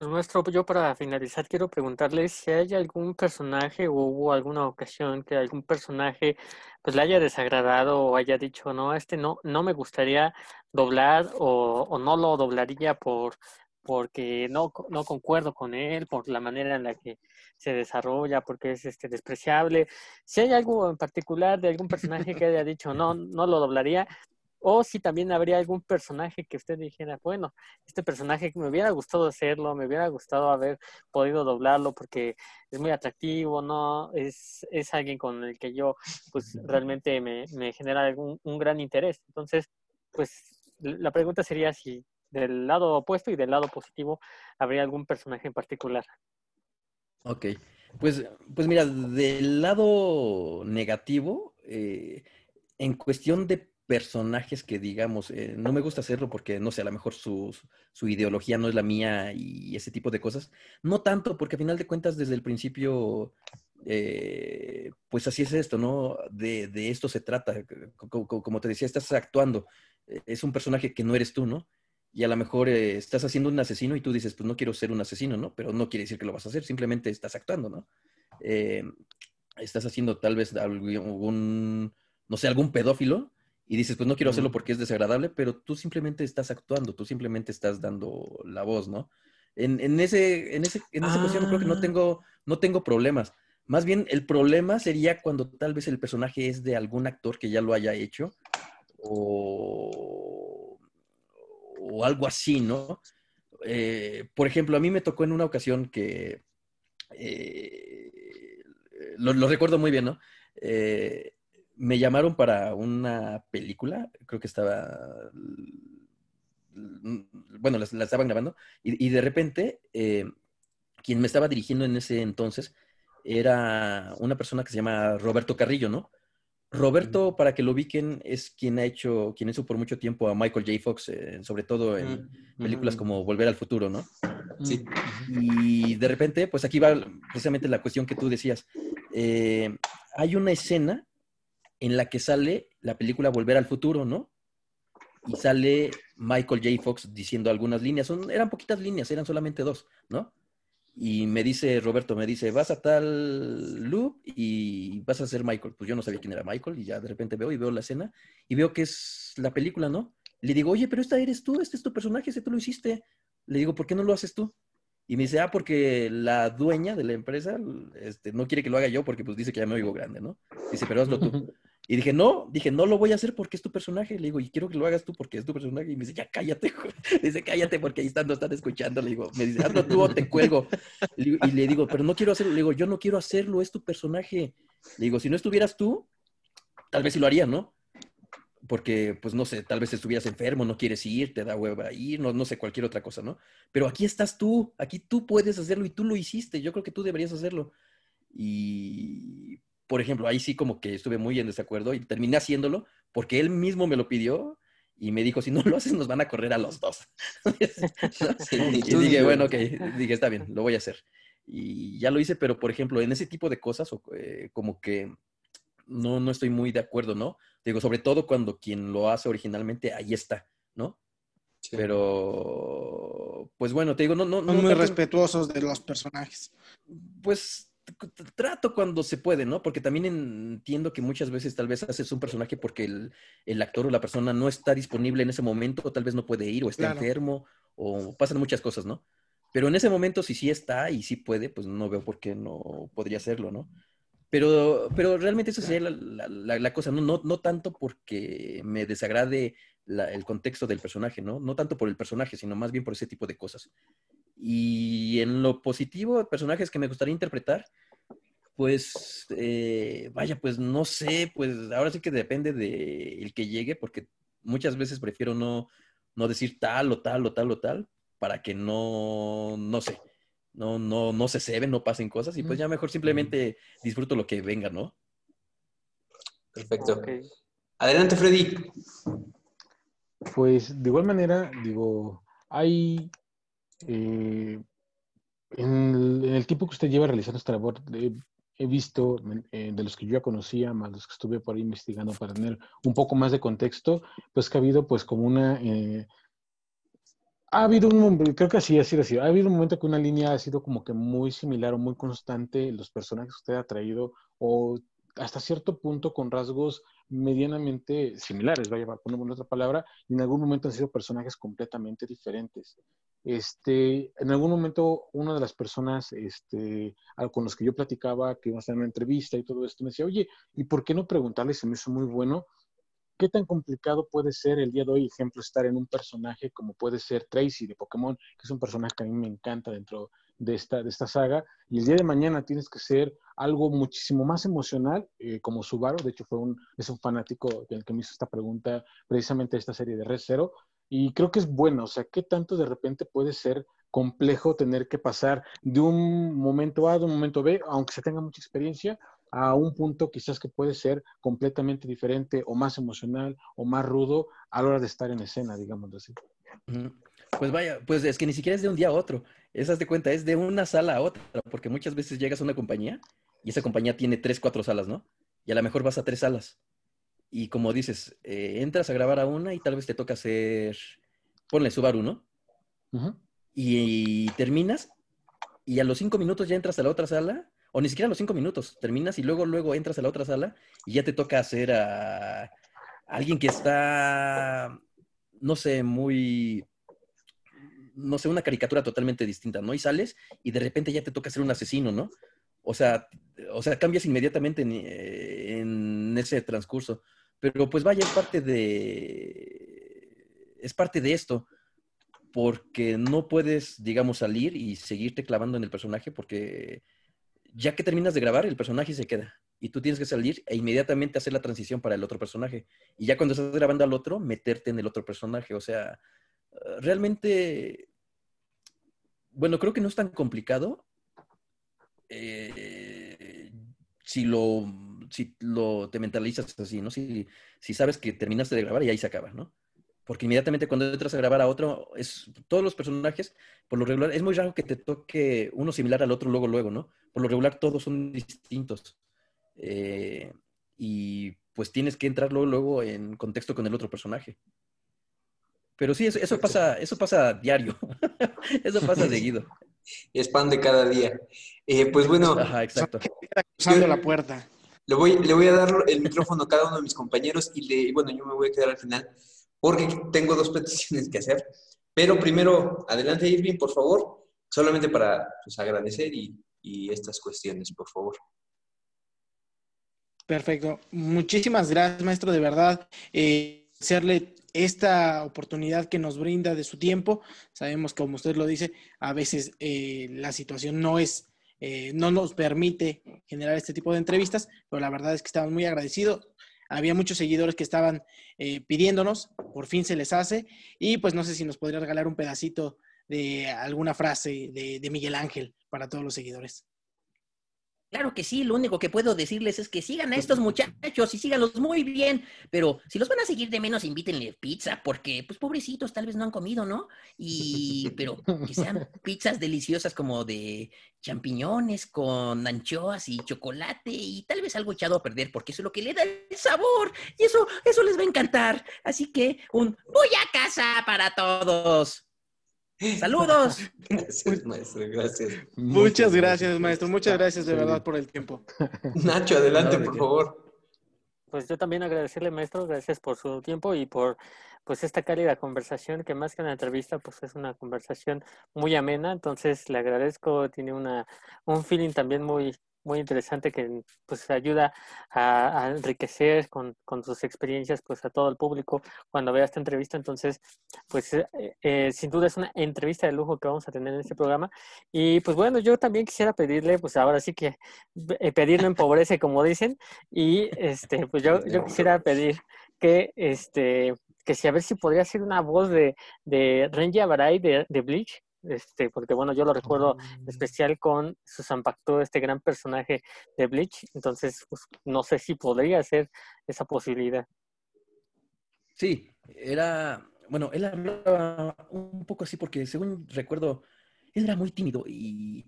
Nuestro, yo para finalizar quiero preguntarle si hay algún personaje o hubo alguna ocasión que algún personaje pues le haya desagradado o haya dicho no, este no, no me gustaría doblar o, o no lo doblaría por porque no, no concuerdo con él, por la manera en la que se desarrolla, porque es este despreciable. Si hay algo en particular de algún personaje que haya dicho no, no lo doblaría, o si también habría algún personaje que usted dijera, bueno, este personaje me hubiera gustado hacerlo, me hubiera gustado haber podido doblarlo porque es muy atractivo, ¿no? Es, es alguien con el que yo, pues, realmente me, me genera algún, un gran interés. Entonces, pues, la pregunta sería si del lado opuesto y del lado positivo, ¿habría algún personaje en particular? Ok, pues, pues mira, del lado negativo, eh, en cuestión de personajes que digamos, eh, no me gusta hacerlo porque, no sé, a lo mejor su, su, ideología no es la mía y ese tipo de cosas. No tanto, porque a final de cuentas, desde el principio, eh, pues así es esto, ¿no? De, de esto se trata. como, te decía, estás actuando. Es un personaje que no eres tú, ¿no? Y a lo mejor eh, estás haciendo un asesino y tú dices, pues no quiero ser un asesino, ¿no? Pero no quiere decir que lo vas a hacer, simplemente estás actuando, ¿no? Eh, estás haciendo tal vez algún, no sé, algún pedófilo y dices, pues no quiero hacerlo porque es desagradable, pero tú simplemente estás actuando, tú simplemente estás dando la voz, ¿no? En, en ese, en ese, en esa cuestión creo que no ah. tengo, no tengo problemas. Más bien, el problema sería cuando tal vez el personaje es de algún actor que ya lo haya hecho o o algo así, ¿no? Eh, por ejemplo, a mí me tocó en una ocasión que, eh, lo, recuerdo muy bien, ¿no? Eh, me llamaron para una película, creo que estaba, bueno, la, estaban grabando, y, de repente, quien me estaba dirigiendo en ese entonces, era una persona que se llama Roberto Carrillo, ¿no? Roberto, para que lo ubiquen, es quien ha hecho, quien hizo por mucho tiempo a Michael J. Fox, eh, sobre todo en películas como Volver al Futuro, ¿no? Sí. Y de repente, pues aquí va precisamente la cuestión que tú decías. Eh, hay una escena en la que sale la película Volver al Futuro, ¿no? Y sale Michael J. Fox diciendo algunas líneas. Son, eran poquitas líneas, eran solamente dos, ¿no? Y me dice, Roberto, me dice, vas a tal loop y vas a ser Michael. Pues yo no sabía quién era Michael y ya de repente veo y veo la escena y veo que es la película, ¿no? Le digo, oye, pero esta eres tú, este es tu personaje, ese tú lo hiciste. Le digo, ¿por qué no lo haces tú? Y me dice, ah, porque la dueña de la empresa este, no quiere que lo haga yo porque pues dice que ya me oigo grande, ¿no? Dice, pero hazlo tú. Y dije, no, dije, no lo voy a hacer porque es tu personaje. Le digo, y quiero que lo hagas tú porque es tu personaje. Y me dice, ya cállate. Dice, cállate porque ahí están, no están escuchando. Le digo, me dice, hazlo tú te cuelgo. Y le digo, pero no quiero hacerlo. Le digo, yo no quiero hacerlo, es tu personaje. Le digo, si no estuvieras tú, tal vez sí lo haría, ¿no? Porque, pues no sé, tal vez estuvieras enfermo, no quieres ir, te da hueva ir, no, no sé, cualquier otra cosa, ¿no? Pero aquí estás tú, aquí tú puedes hacerlo y tú lo hiciste. Yo creo que tú deberías hacerlo. Y por ejemplo, ahí sí como que estuve muy en desacuerdo y terminé haciéndolo porque él mismo me lo pidió y me dijo, si no lo haces, nos van a correr a los dos. y dije, bueno, ok, dije, está bien, lo voy a hacer. Y ya lo hice, pero por ejemplo, en ese tipo de cosas, eh, como que no, no estoy muy de acuerdo, ¿no? Digo, sobre todo cuando quien lo hace originalmente, ahí está, ¿no? Pero, pues bueno, te digo, no, no. Son muy respetuosos de los personajes. Pues trato cuando se puede, ¿no? Porque también entiendo que muchas veces tal vez haces un personaje porque el, actor o la persona no está disponible en ese momento, o tal vez no puede ir, o está enfermo, o pasan muchas cosas, ¿no? Pero en ese momento, si sí está y sí puede, pues no veo por qué no podría hacerlo, ¿no? Pero, pero realmente eso sería la, cosa, ¿no? ¿no? No tanto porque me desagrade el contexto del personaje, ¿no? No tanto por el personaje, sino más bien por ese tipo de cosas. Y en lo positivo, personajes que me gustaría interpretar, pues, eh, vaya, pues no sé, pues ahora sí que depende del el que llegue, porque muchas veces prefiero no, no decir tal o tal o tal o tal, para que no, no sé, no, no, no se ceben, no pasen cosas, y pues ya mejor simplemente disfruto lo que venga, ¿no? Perfecto. Adelante, Freddy. Pues de igual manera, digo, hay eh, en, el, tiempo que usted lleva realizando esta labor, he visto eh, de los que yo ya conocía, más los que estuve por ahí investigando para tener un poco más de contexto, pues que ha habido pues como una... Eh, ha habido un, creo que así, así, así, ha habido un momento que una línea ha sido como que muy similar o muy constante, los personajes que usted ha traído, o hasta cierto punto con rasgos medianamente similares, vaya, a poner otra palabra, y en algún momento han sido personajes completamente diferentes. Este, en algún momento, una de las personas este, con los que yo platicaba, que iba a hacer una entrevista y todo esto, me decía, oye, ¿y por qué no preguntarle? Se me hizo muy bueno. ¿Qué tan complicado puede ser el día de hoy, ejemplo, estar en un personaje como puede ser Tracy de Pokémon, que es un personaje que a mí me encanta dentro de esta, de esta saga, y el día de mañana tienes que ser algo muchísimo más emocional, eh, como Subaru, de hecho fue un, es un fanático el que me hizo esta pregunta precisamente de esta serie de Red Zero, y creo que es bueno, o sea, ¿qué tanto de repente puede ser complejo tener que pasar de un momento A, de un momento B, aunque se tenga mucha experiencia, a un punto quizás que puede ser completamente diferente o más emocional o más rudo a la hora de estar en escena, digamos así. Pues vaya, pues es que ni siquiera es de un día a otro. Esas de cuenta, es de una sala a otra, porque muchas veces llegas a una compañía y esa compañía tiene tres, cuatro salas, ¿no? Y a lo mejor vas a tres salas. Y como dices, eh, entras a grabar a una y tal vez te toca hacer, ponle Subaru, ¿no? y, terminas y a los cinco minutos ya entras a la otra sala, o ni siquiera a los cinco minutos, terminas y luego, luego entras a la otra sala y ya te toca hacer a, alguien que está, no sé, muy, no sé, una caricatura totalmente distinta, ¿no? Y sales y de repente ya te toca ser un asesino, ¿no? O sea, o sea cambias inmediatamente en, en ese transcurso. Pero pues vaya, es parte de. Es parte de esto. Porque no puedes, digamos, salir y seguirte clavando en el personaje porque ya que terminas de grabar, el personaje se queda. Y tú tienes que salir e inmediatamente hacer la transición para el otro personaje. Y ya cuando estás grabando al otro, meterte en el otro personaje. O sea, realmente, bueno, creo que no es tan complicado. Eh, si lo, si lo te mentalizas así, ¿no? Si, si sabes que terminaste de grabar y ahí se acaba, ¿no? Porque inmediatamente cuando entras a grabar a otro, es, todos los personajes, por lo regular, es muy raro que te toque uno similar al otro luego, luego, ¿no? Por lo regular todos son distintos. Eh, y pues tienes que entrar luego, luego en contexto con el otro personaje. Pero sí, eso, eso pasa, eso pasa diario. eso pasa seguido. Es pan de cada día. Eh, pues bueno. Ajá, exacto. Cruzando la puerta. Le voy, le voy a dar el micrófono a cada uno de mis compañeros y le, bueno, yo me voy a quedar al final porque tengo dos peticiones que hacer. Pero primero, adelante Irving, por favor, solamente para pues, agradecer y, y estas cuestiones, por favor. Perfecto. Muchísimas gracias, maestro, de verdad. Eh, esta oportunidad que nos brinda de su tiempo. Sabemos, como usted lo dice, a veces eh, la situación no es, eh, no nos permite generar este tipo de entrevistas, pero la verdad es que estamos muy agradecidos. Había muchos seguidores que estaban pidiéndonos, por fin se les hace, y pues no sé si nos podría regalar un pedacito de alguna frase de Miguel Ángel para todos los seguidores. Claro que sí, lo único que puedo decirles es que sigan a estos muchachos y síganlos muy bien, pero si los van a seguir de menos, invítenle pizza, porque, pues, pobrecitos, tal vez no han comido, ¿no? Y, pero que sean pizzas deliciosas como de champiñones con anchoas y chocolate y tal vez algo echado a perder, porque eso es lo que le da el sabor y eso, eso les va a encantar. Así que un voy a casa para todos. Saludos. Gracias, maestro, gracias. Muchas gracias, maestro. Muchas gracias de verdad por el tiempo. Nacho, adelante, por favor. Pues yo también agradecerle, maestro, gracias por su tiempo y por pues esta cálida conversación, que más que una entrevista, pues es una conversación muy amena. Entonces le agradezco, tiene una, un feeling también muy, muy interesante que pues ayuda a, enriquecer con, sus experiencias pues a todo el público cuando vea esta entrevista. Entonces, pues eh, eh, sin duda es una entrevista de lujo que vamos a tener en este programa. Y pues bueno, yo también quisiera pedirle, pues ahora sí que eh, pedir no empobrece, como dicen, y este, pues yo, yo quisiera pedir que este que si a ver si podría ser una voz de, de Renji Abarai de, de Bleach, este, porque bueno, yo lo recuerdo mm. especial con Susan Pacto, este gran personaje de Bleach, entonces pues, no sé si podría ser esa posibilidad. Sí, era, bueno, él hablaba un poco así porque según recuerdo, él era muy tímido y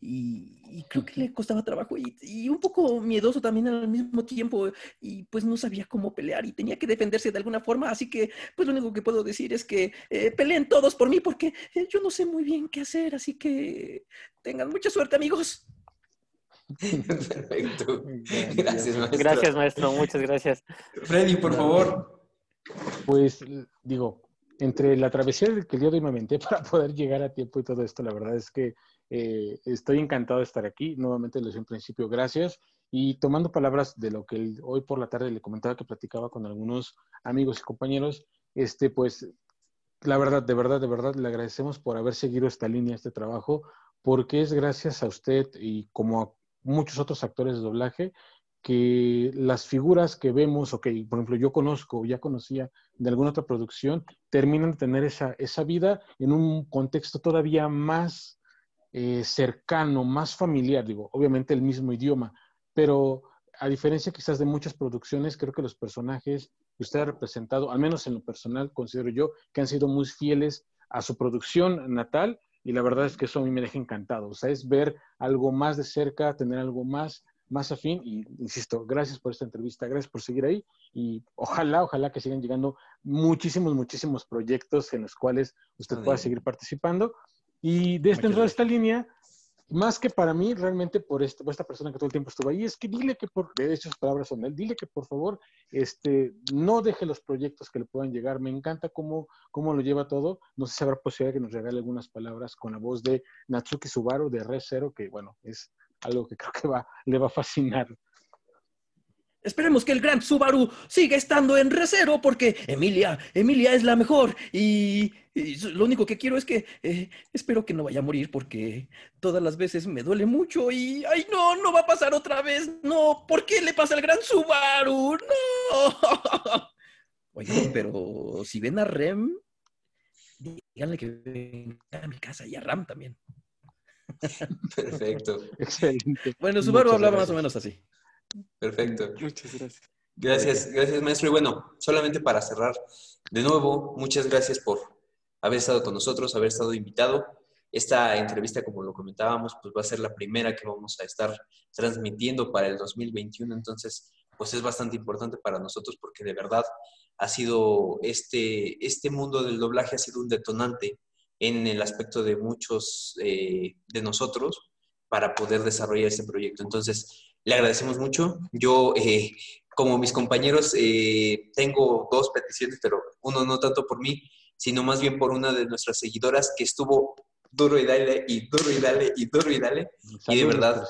y, creo que le costaba trabajo y, un poco miedoso también al mismo tiempo y pues no sabía cómo pelear y tenía que defenderse de alguna forma, así que pues lo único que puedo decir es que eh, peleen todos por mí porque eh, yo no sé muy bien qué hacer, así que tengan mucha suerte amigos. Perfecto. Gracias, maestro. Gracias, maestro. Muchas gracias. Freddy, por favor. Pues digo, entre la travesía que el día de hoy me aventé para poder llegar a tiempo y todo esto, la verdad es que eh, estoy encantado de estar aquí. Nuevamente les doy en principio gracias. Y tomando palabras de lo que hoy por la tarde le comentaba que platicaba con algunos amigos y compañeros, este, pues la verdad, de verdad, de verdad, le agradecemos por haber seguido esta línea, este trabajo, porque es gracias a usted y como a muchos otros actores de doblaje que las figuras que vemos o que, por ejemplo, yo conozco o ya conocía de alguna otra producción, terminan de tener esa, esa vida en un contexto todavía más eh, cercano, más familiar, digo, obviamente el mismo idioma, pero a diferencia quizás de muchas producciones, creo que los personajes que usted ha representado, al menos en lo personal, considero yo, que han sido muy fieles a su producción natal y la verdad es que eso a mí me deja encantado, o sea, es ver algo más de cerca, tener algo más más afín y insisto, gracias por esta entrevista, gracias por seguir ahí y ojalá, ojalá que sigan llegando muchísimos, muchísimos proyectos en los cuales usted pueda seguir participando y desde dentro de esta línea, más que para mí, realmente por, este, esta persona que todo el tiempo estuvo ahí, es que dile que por, de hecho, sus palabras son él, dile que por favor este, no deje los proyectos que le puedan llegar. Me encanta cómo, cómo lo lleva todo. No sé si habrá posibilidad que nos regale algunas palabras con la voz de Natsuki Subaru de Re Zero, que bueno, es algo que creo que va, le va a fascinar. Esperemos que el gran Subaru siga estando en recero porque Emilia, Emilia es la mejor y, lo único que quiero es que eh, espero que no vaya a morir porque todas las veces me duele mucho y ay no, no va a pasar otra vez, no, ¿por qué le pasa al gran Subaru? No. Oye, pero si ven a Rem, díganle que venga a mi casa y a Ram también. Perfecto. Excelente. Bueno, Subaru hablaba más o menos así. Perfecto. Muchas gracias. Gracias, gracias, maestro. Y bueno, solamente para cerrar, de nuevo, muchas gracias por haber estado con nosotros, haber estado invitado. Esta entrevista, como lo comentábamos, pues va a ser la primera que vamos a estar transmitiendo para el 2021. Entonces, pues es bastante importante para nosotros porque de verdad ha sido este, este mundo del doblaje ha sido un detonante en el aspecto de muchos eh, de nosotros para poder desarrollar este proyecto. Entonces, le agradecemos mucho. Yo, eh, como mis compañeros, eh, tengo dos peticiones, pero uno no tanto por mí, sino más bien por una de nuestras seguidoras que estuvo duro y dale, y duro y dale, y duro y dale. y de verdad,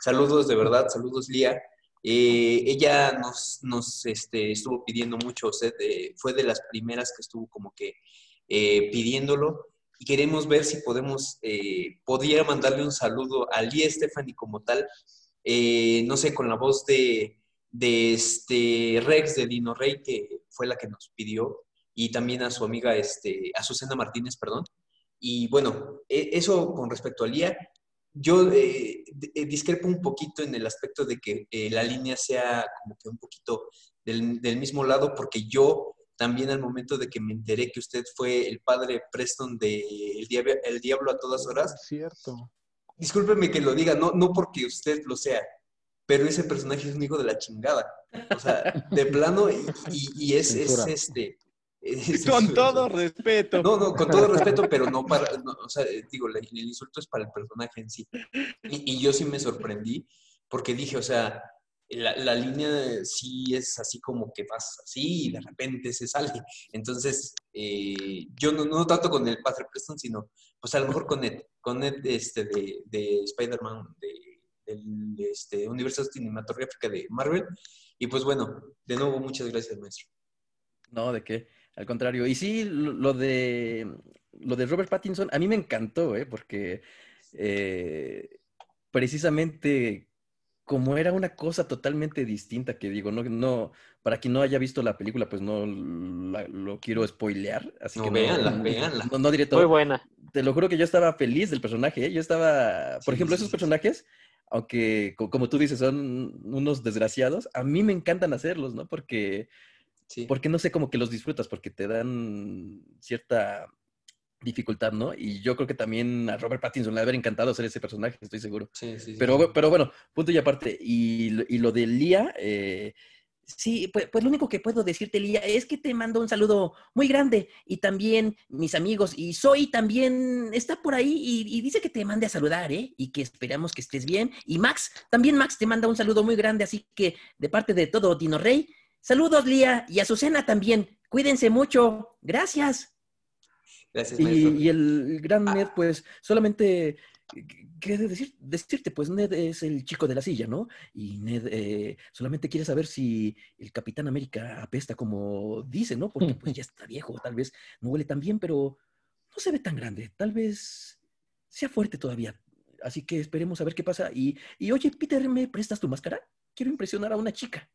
saludos, de verdad, saludos, Lía. Eh, ella nos, nos este, estuvo pidiendo mucho, fue de las primeras que estuvo como que eh, pidiéndolo y queremos ver si podemos, eh, podría mandarle un saludo a Lía Stephanie como tal, no sé, con la voz de, de este Rex de Dino Rey, que fue la que nos pidió, y también a su amiga, este, Azucena Martínez, perdón. Y bueno, e, eso con respecto a Lía, yo eh, eh, discrepo un poquito en el aspecto de que eh, la línea sea como que un poquito del, mismo lado, porque yo también al momento de que me enteré que usted fue el padre Preston de El Diablo, el Diablo a todas horas. cierto. Discúlpeme que lo diga, no, no porque usted lo sea, pero ese personaje es un hijo de la chingada. O sea, de plano, y, es, es, este, con todo respeto. No, no, con todo respeto, pero no para, o sea, digo, el, insulto es para el personaje en sí. Y, yo sí me sorprendí porque dije, o sea, la, línea sí es así como que pasa así y de repente se sale. Entonces, eh, yo no, no tanto con el Patrick Preston, sino pues a lo mejor con Ed, con Ed este, de, de Spider-Man, de, del este, universo cinematográfico de Marvel. Y pues bueno, de nuevo, muchas gracias, maestro. No, ¿de qué? Al contrario. Y sí, lo de, lo de Robert Pattinson, a mí me encantó, ¿eh? porque eh, precisamente como era una cosa totalmente distinta, que digo, no, no, para quien no haya visto la película, pues no lo quiero spoilear, así no, que véanla, no, véanla. No, diré todo. Muy buena. Te lo juro que yo estaba feliz del personaje, ¿eh? yo estaba, por ejemplo, esos personajes, aunque como tú dices, son unos desgraciados, a mí me encantan hacerlos, ¿no? Porque porque no sé, cómo que los disfrutas, porque te dan cierta dificultad, ¿no? Y yo creo que también a Robert Pattinson le haber encantado ser ese personaje, estoy seguro. Sí, sí, pero, pero bueno, punto y aparte. Y, lo de Lía, eh, sí, pues, pues, lo único que puedo decirte, Lía, es que te mando un saludo muy grande. Y también mis amigos, y Soy también está por ahí y, y, dice que te mande a saludar, ¿eh? Y que esperamos que estés bien. Y Max, también Max te manda un saludo muy grande, así que de parte de todo Dino Rey, Saludos, Lía, y a Susana también. Cuídense mucho. Gracias. Gracias, y, el gran Ned, pues, solamente quiere decir, decirte, pues Ned es el chico de la silla, ¿no? Y Ned eh, solamente quiere saber si el Capitán América apesta como dice, ¿no? Porque pues ya está viejo, tal vez no huele tan bien, pero no se ve tan grande. Tal vez sea fuerte todavía. Así que esperemos a ver qué pasa. Y, y oye, Peter, ¿me prestas tu máscara? Quiero impresionar a una chica.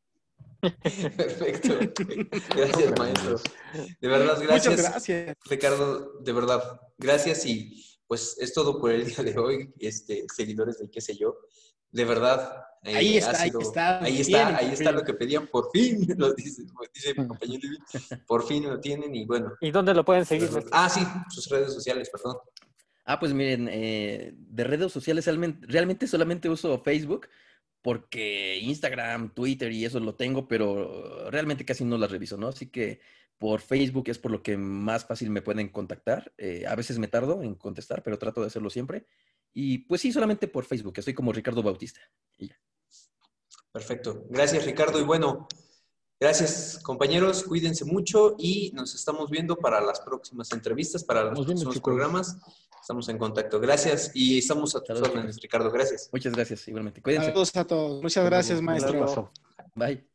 Perfecto. Gracias, maestro. De verdad, gracias. Muchas gracias. Ricardo, de verdad, gracias y pues es todo por el día de hoy, este, seguidores de qué sé yo. De verdad. Eh, ahí, está, ahí está, ahí está. Ahí está, lo que pedían, por fin, lo dice, dice mi compañero por fin lo tienen y bueno. ¿Y dónde lo pueden seguir? Ah, sí, sus redes sociales, perdón. Ah, pues miren, eh, de redes sociales realmente, realmente solamente uso Facebook porque Instagram, Twitter y eso lo tengo, pero realmente casi no las reviso, ¿no? Así que por Facebook es por lo que más fácil me pueden contactar. Eh, a veces me tardo en contestar, pero trato de hacerlo siempre. Y pues sí, solamente por Facebook, estoy como Ricardo Bautista. Perfecto. Gracias, Ricardo. Y bueno, gracias, compañeros. Cuídense mucho y nos estamos viendo para las próximas entrevistas, para los próximos programas. Estamos en contacto. Gracias y estamos a tus órdenes, Ricardo. Gracias. Muchas gracias, igualmente. Cuídense. Saludos a todos. Muchas gracias, maestro. Bye.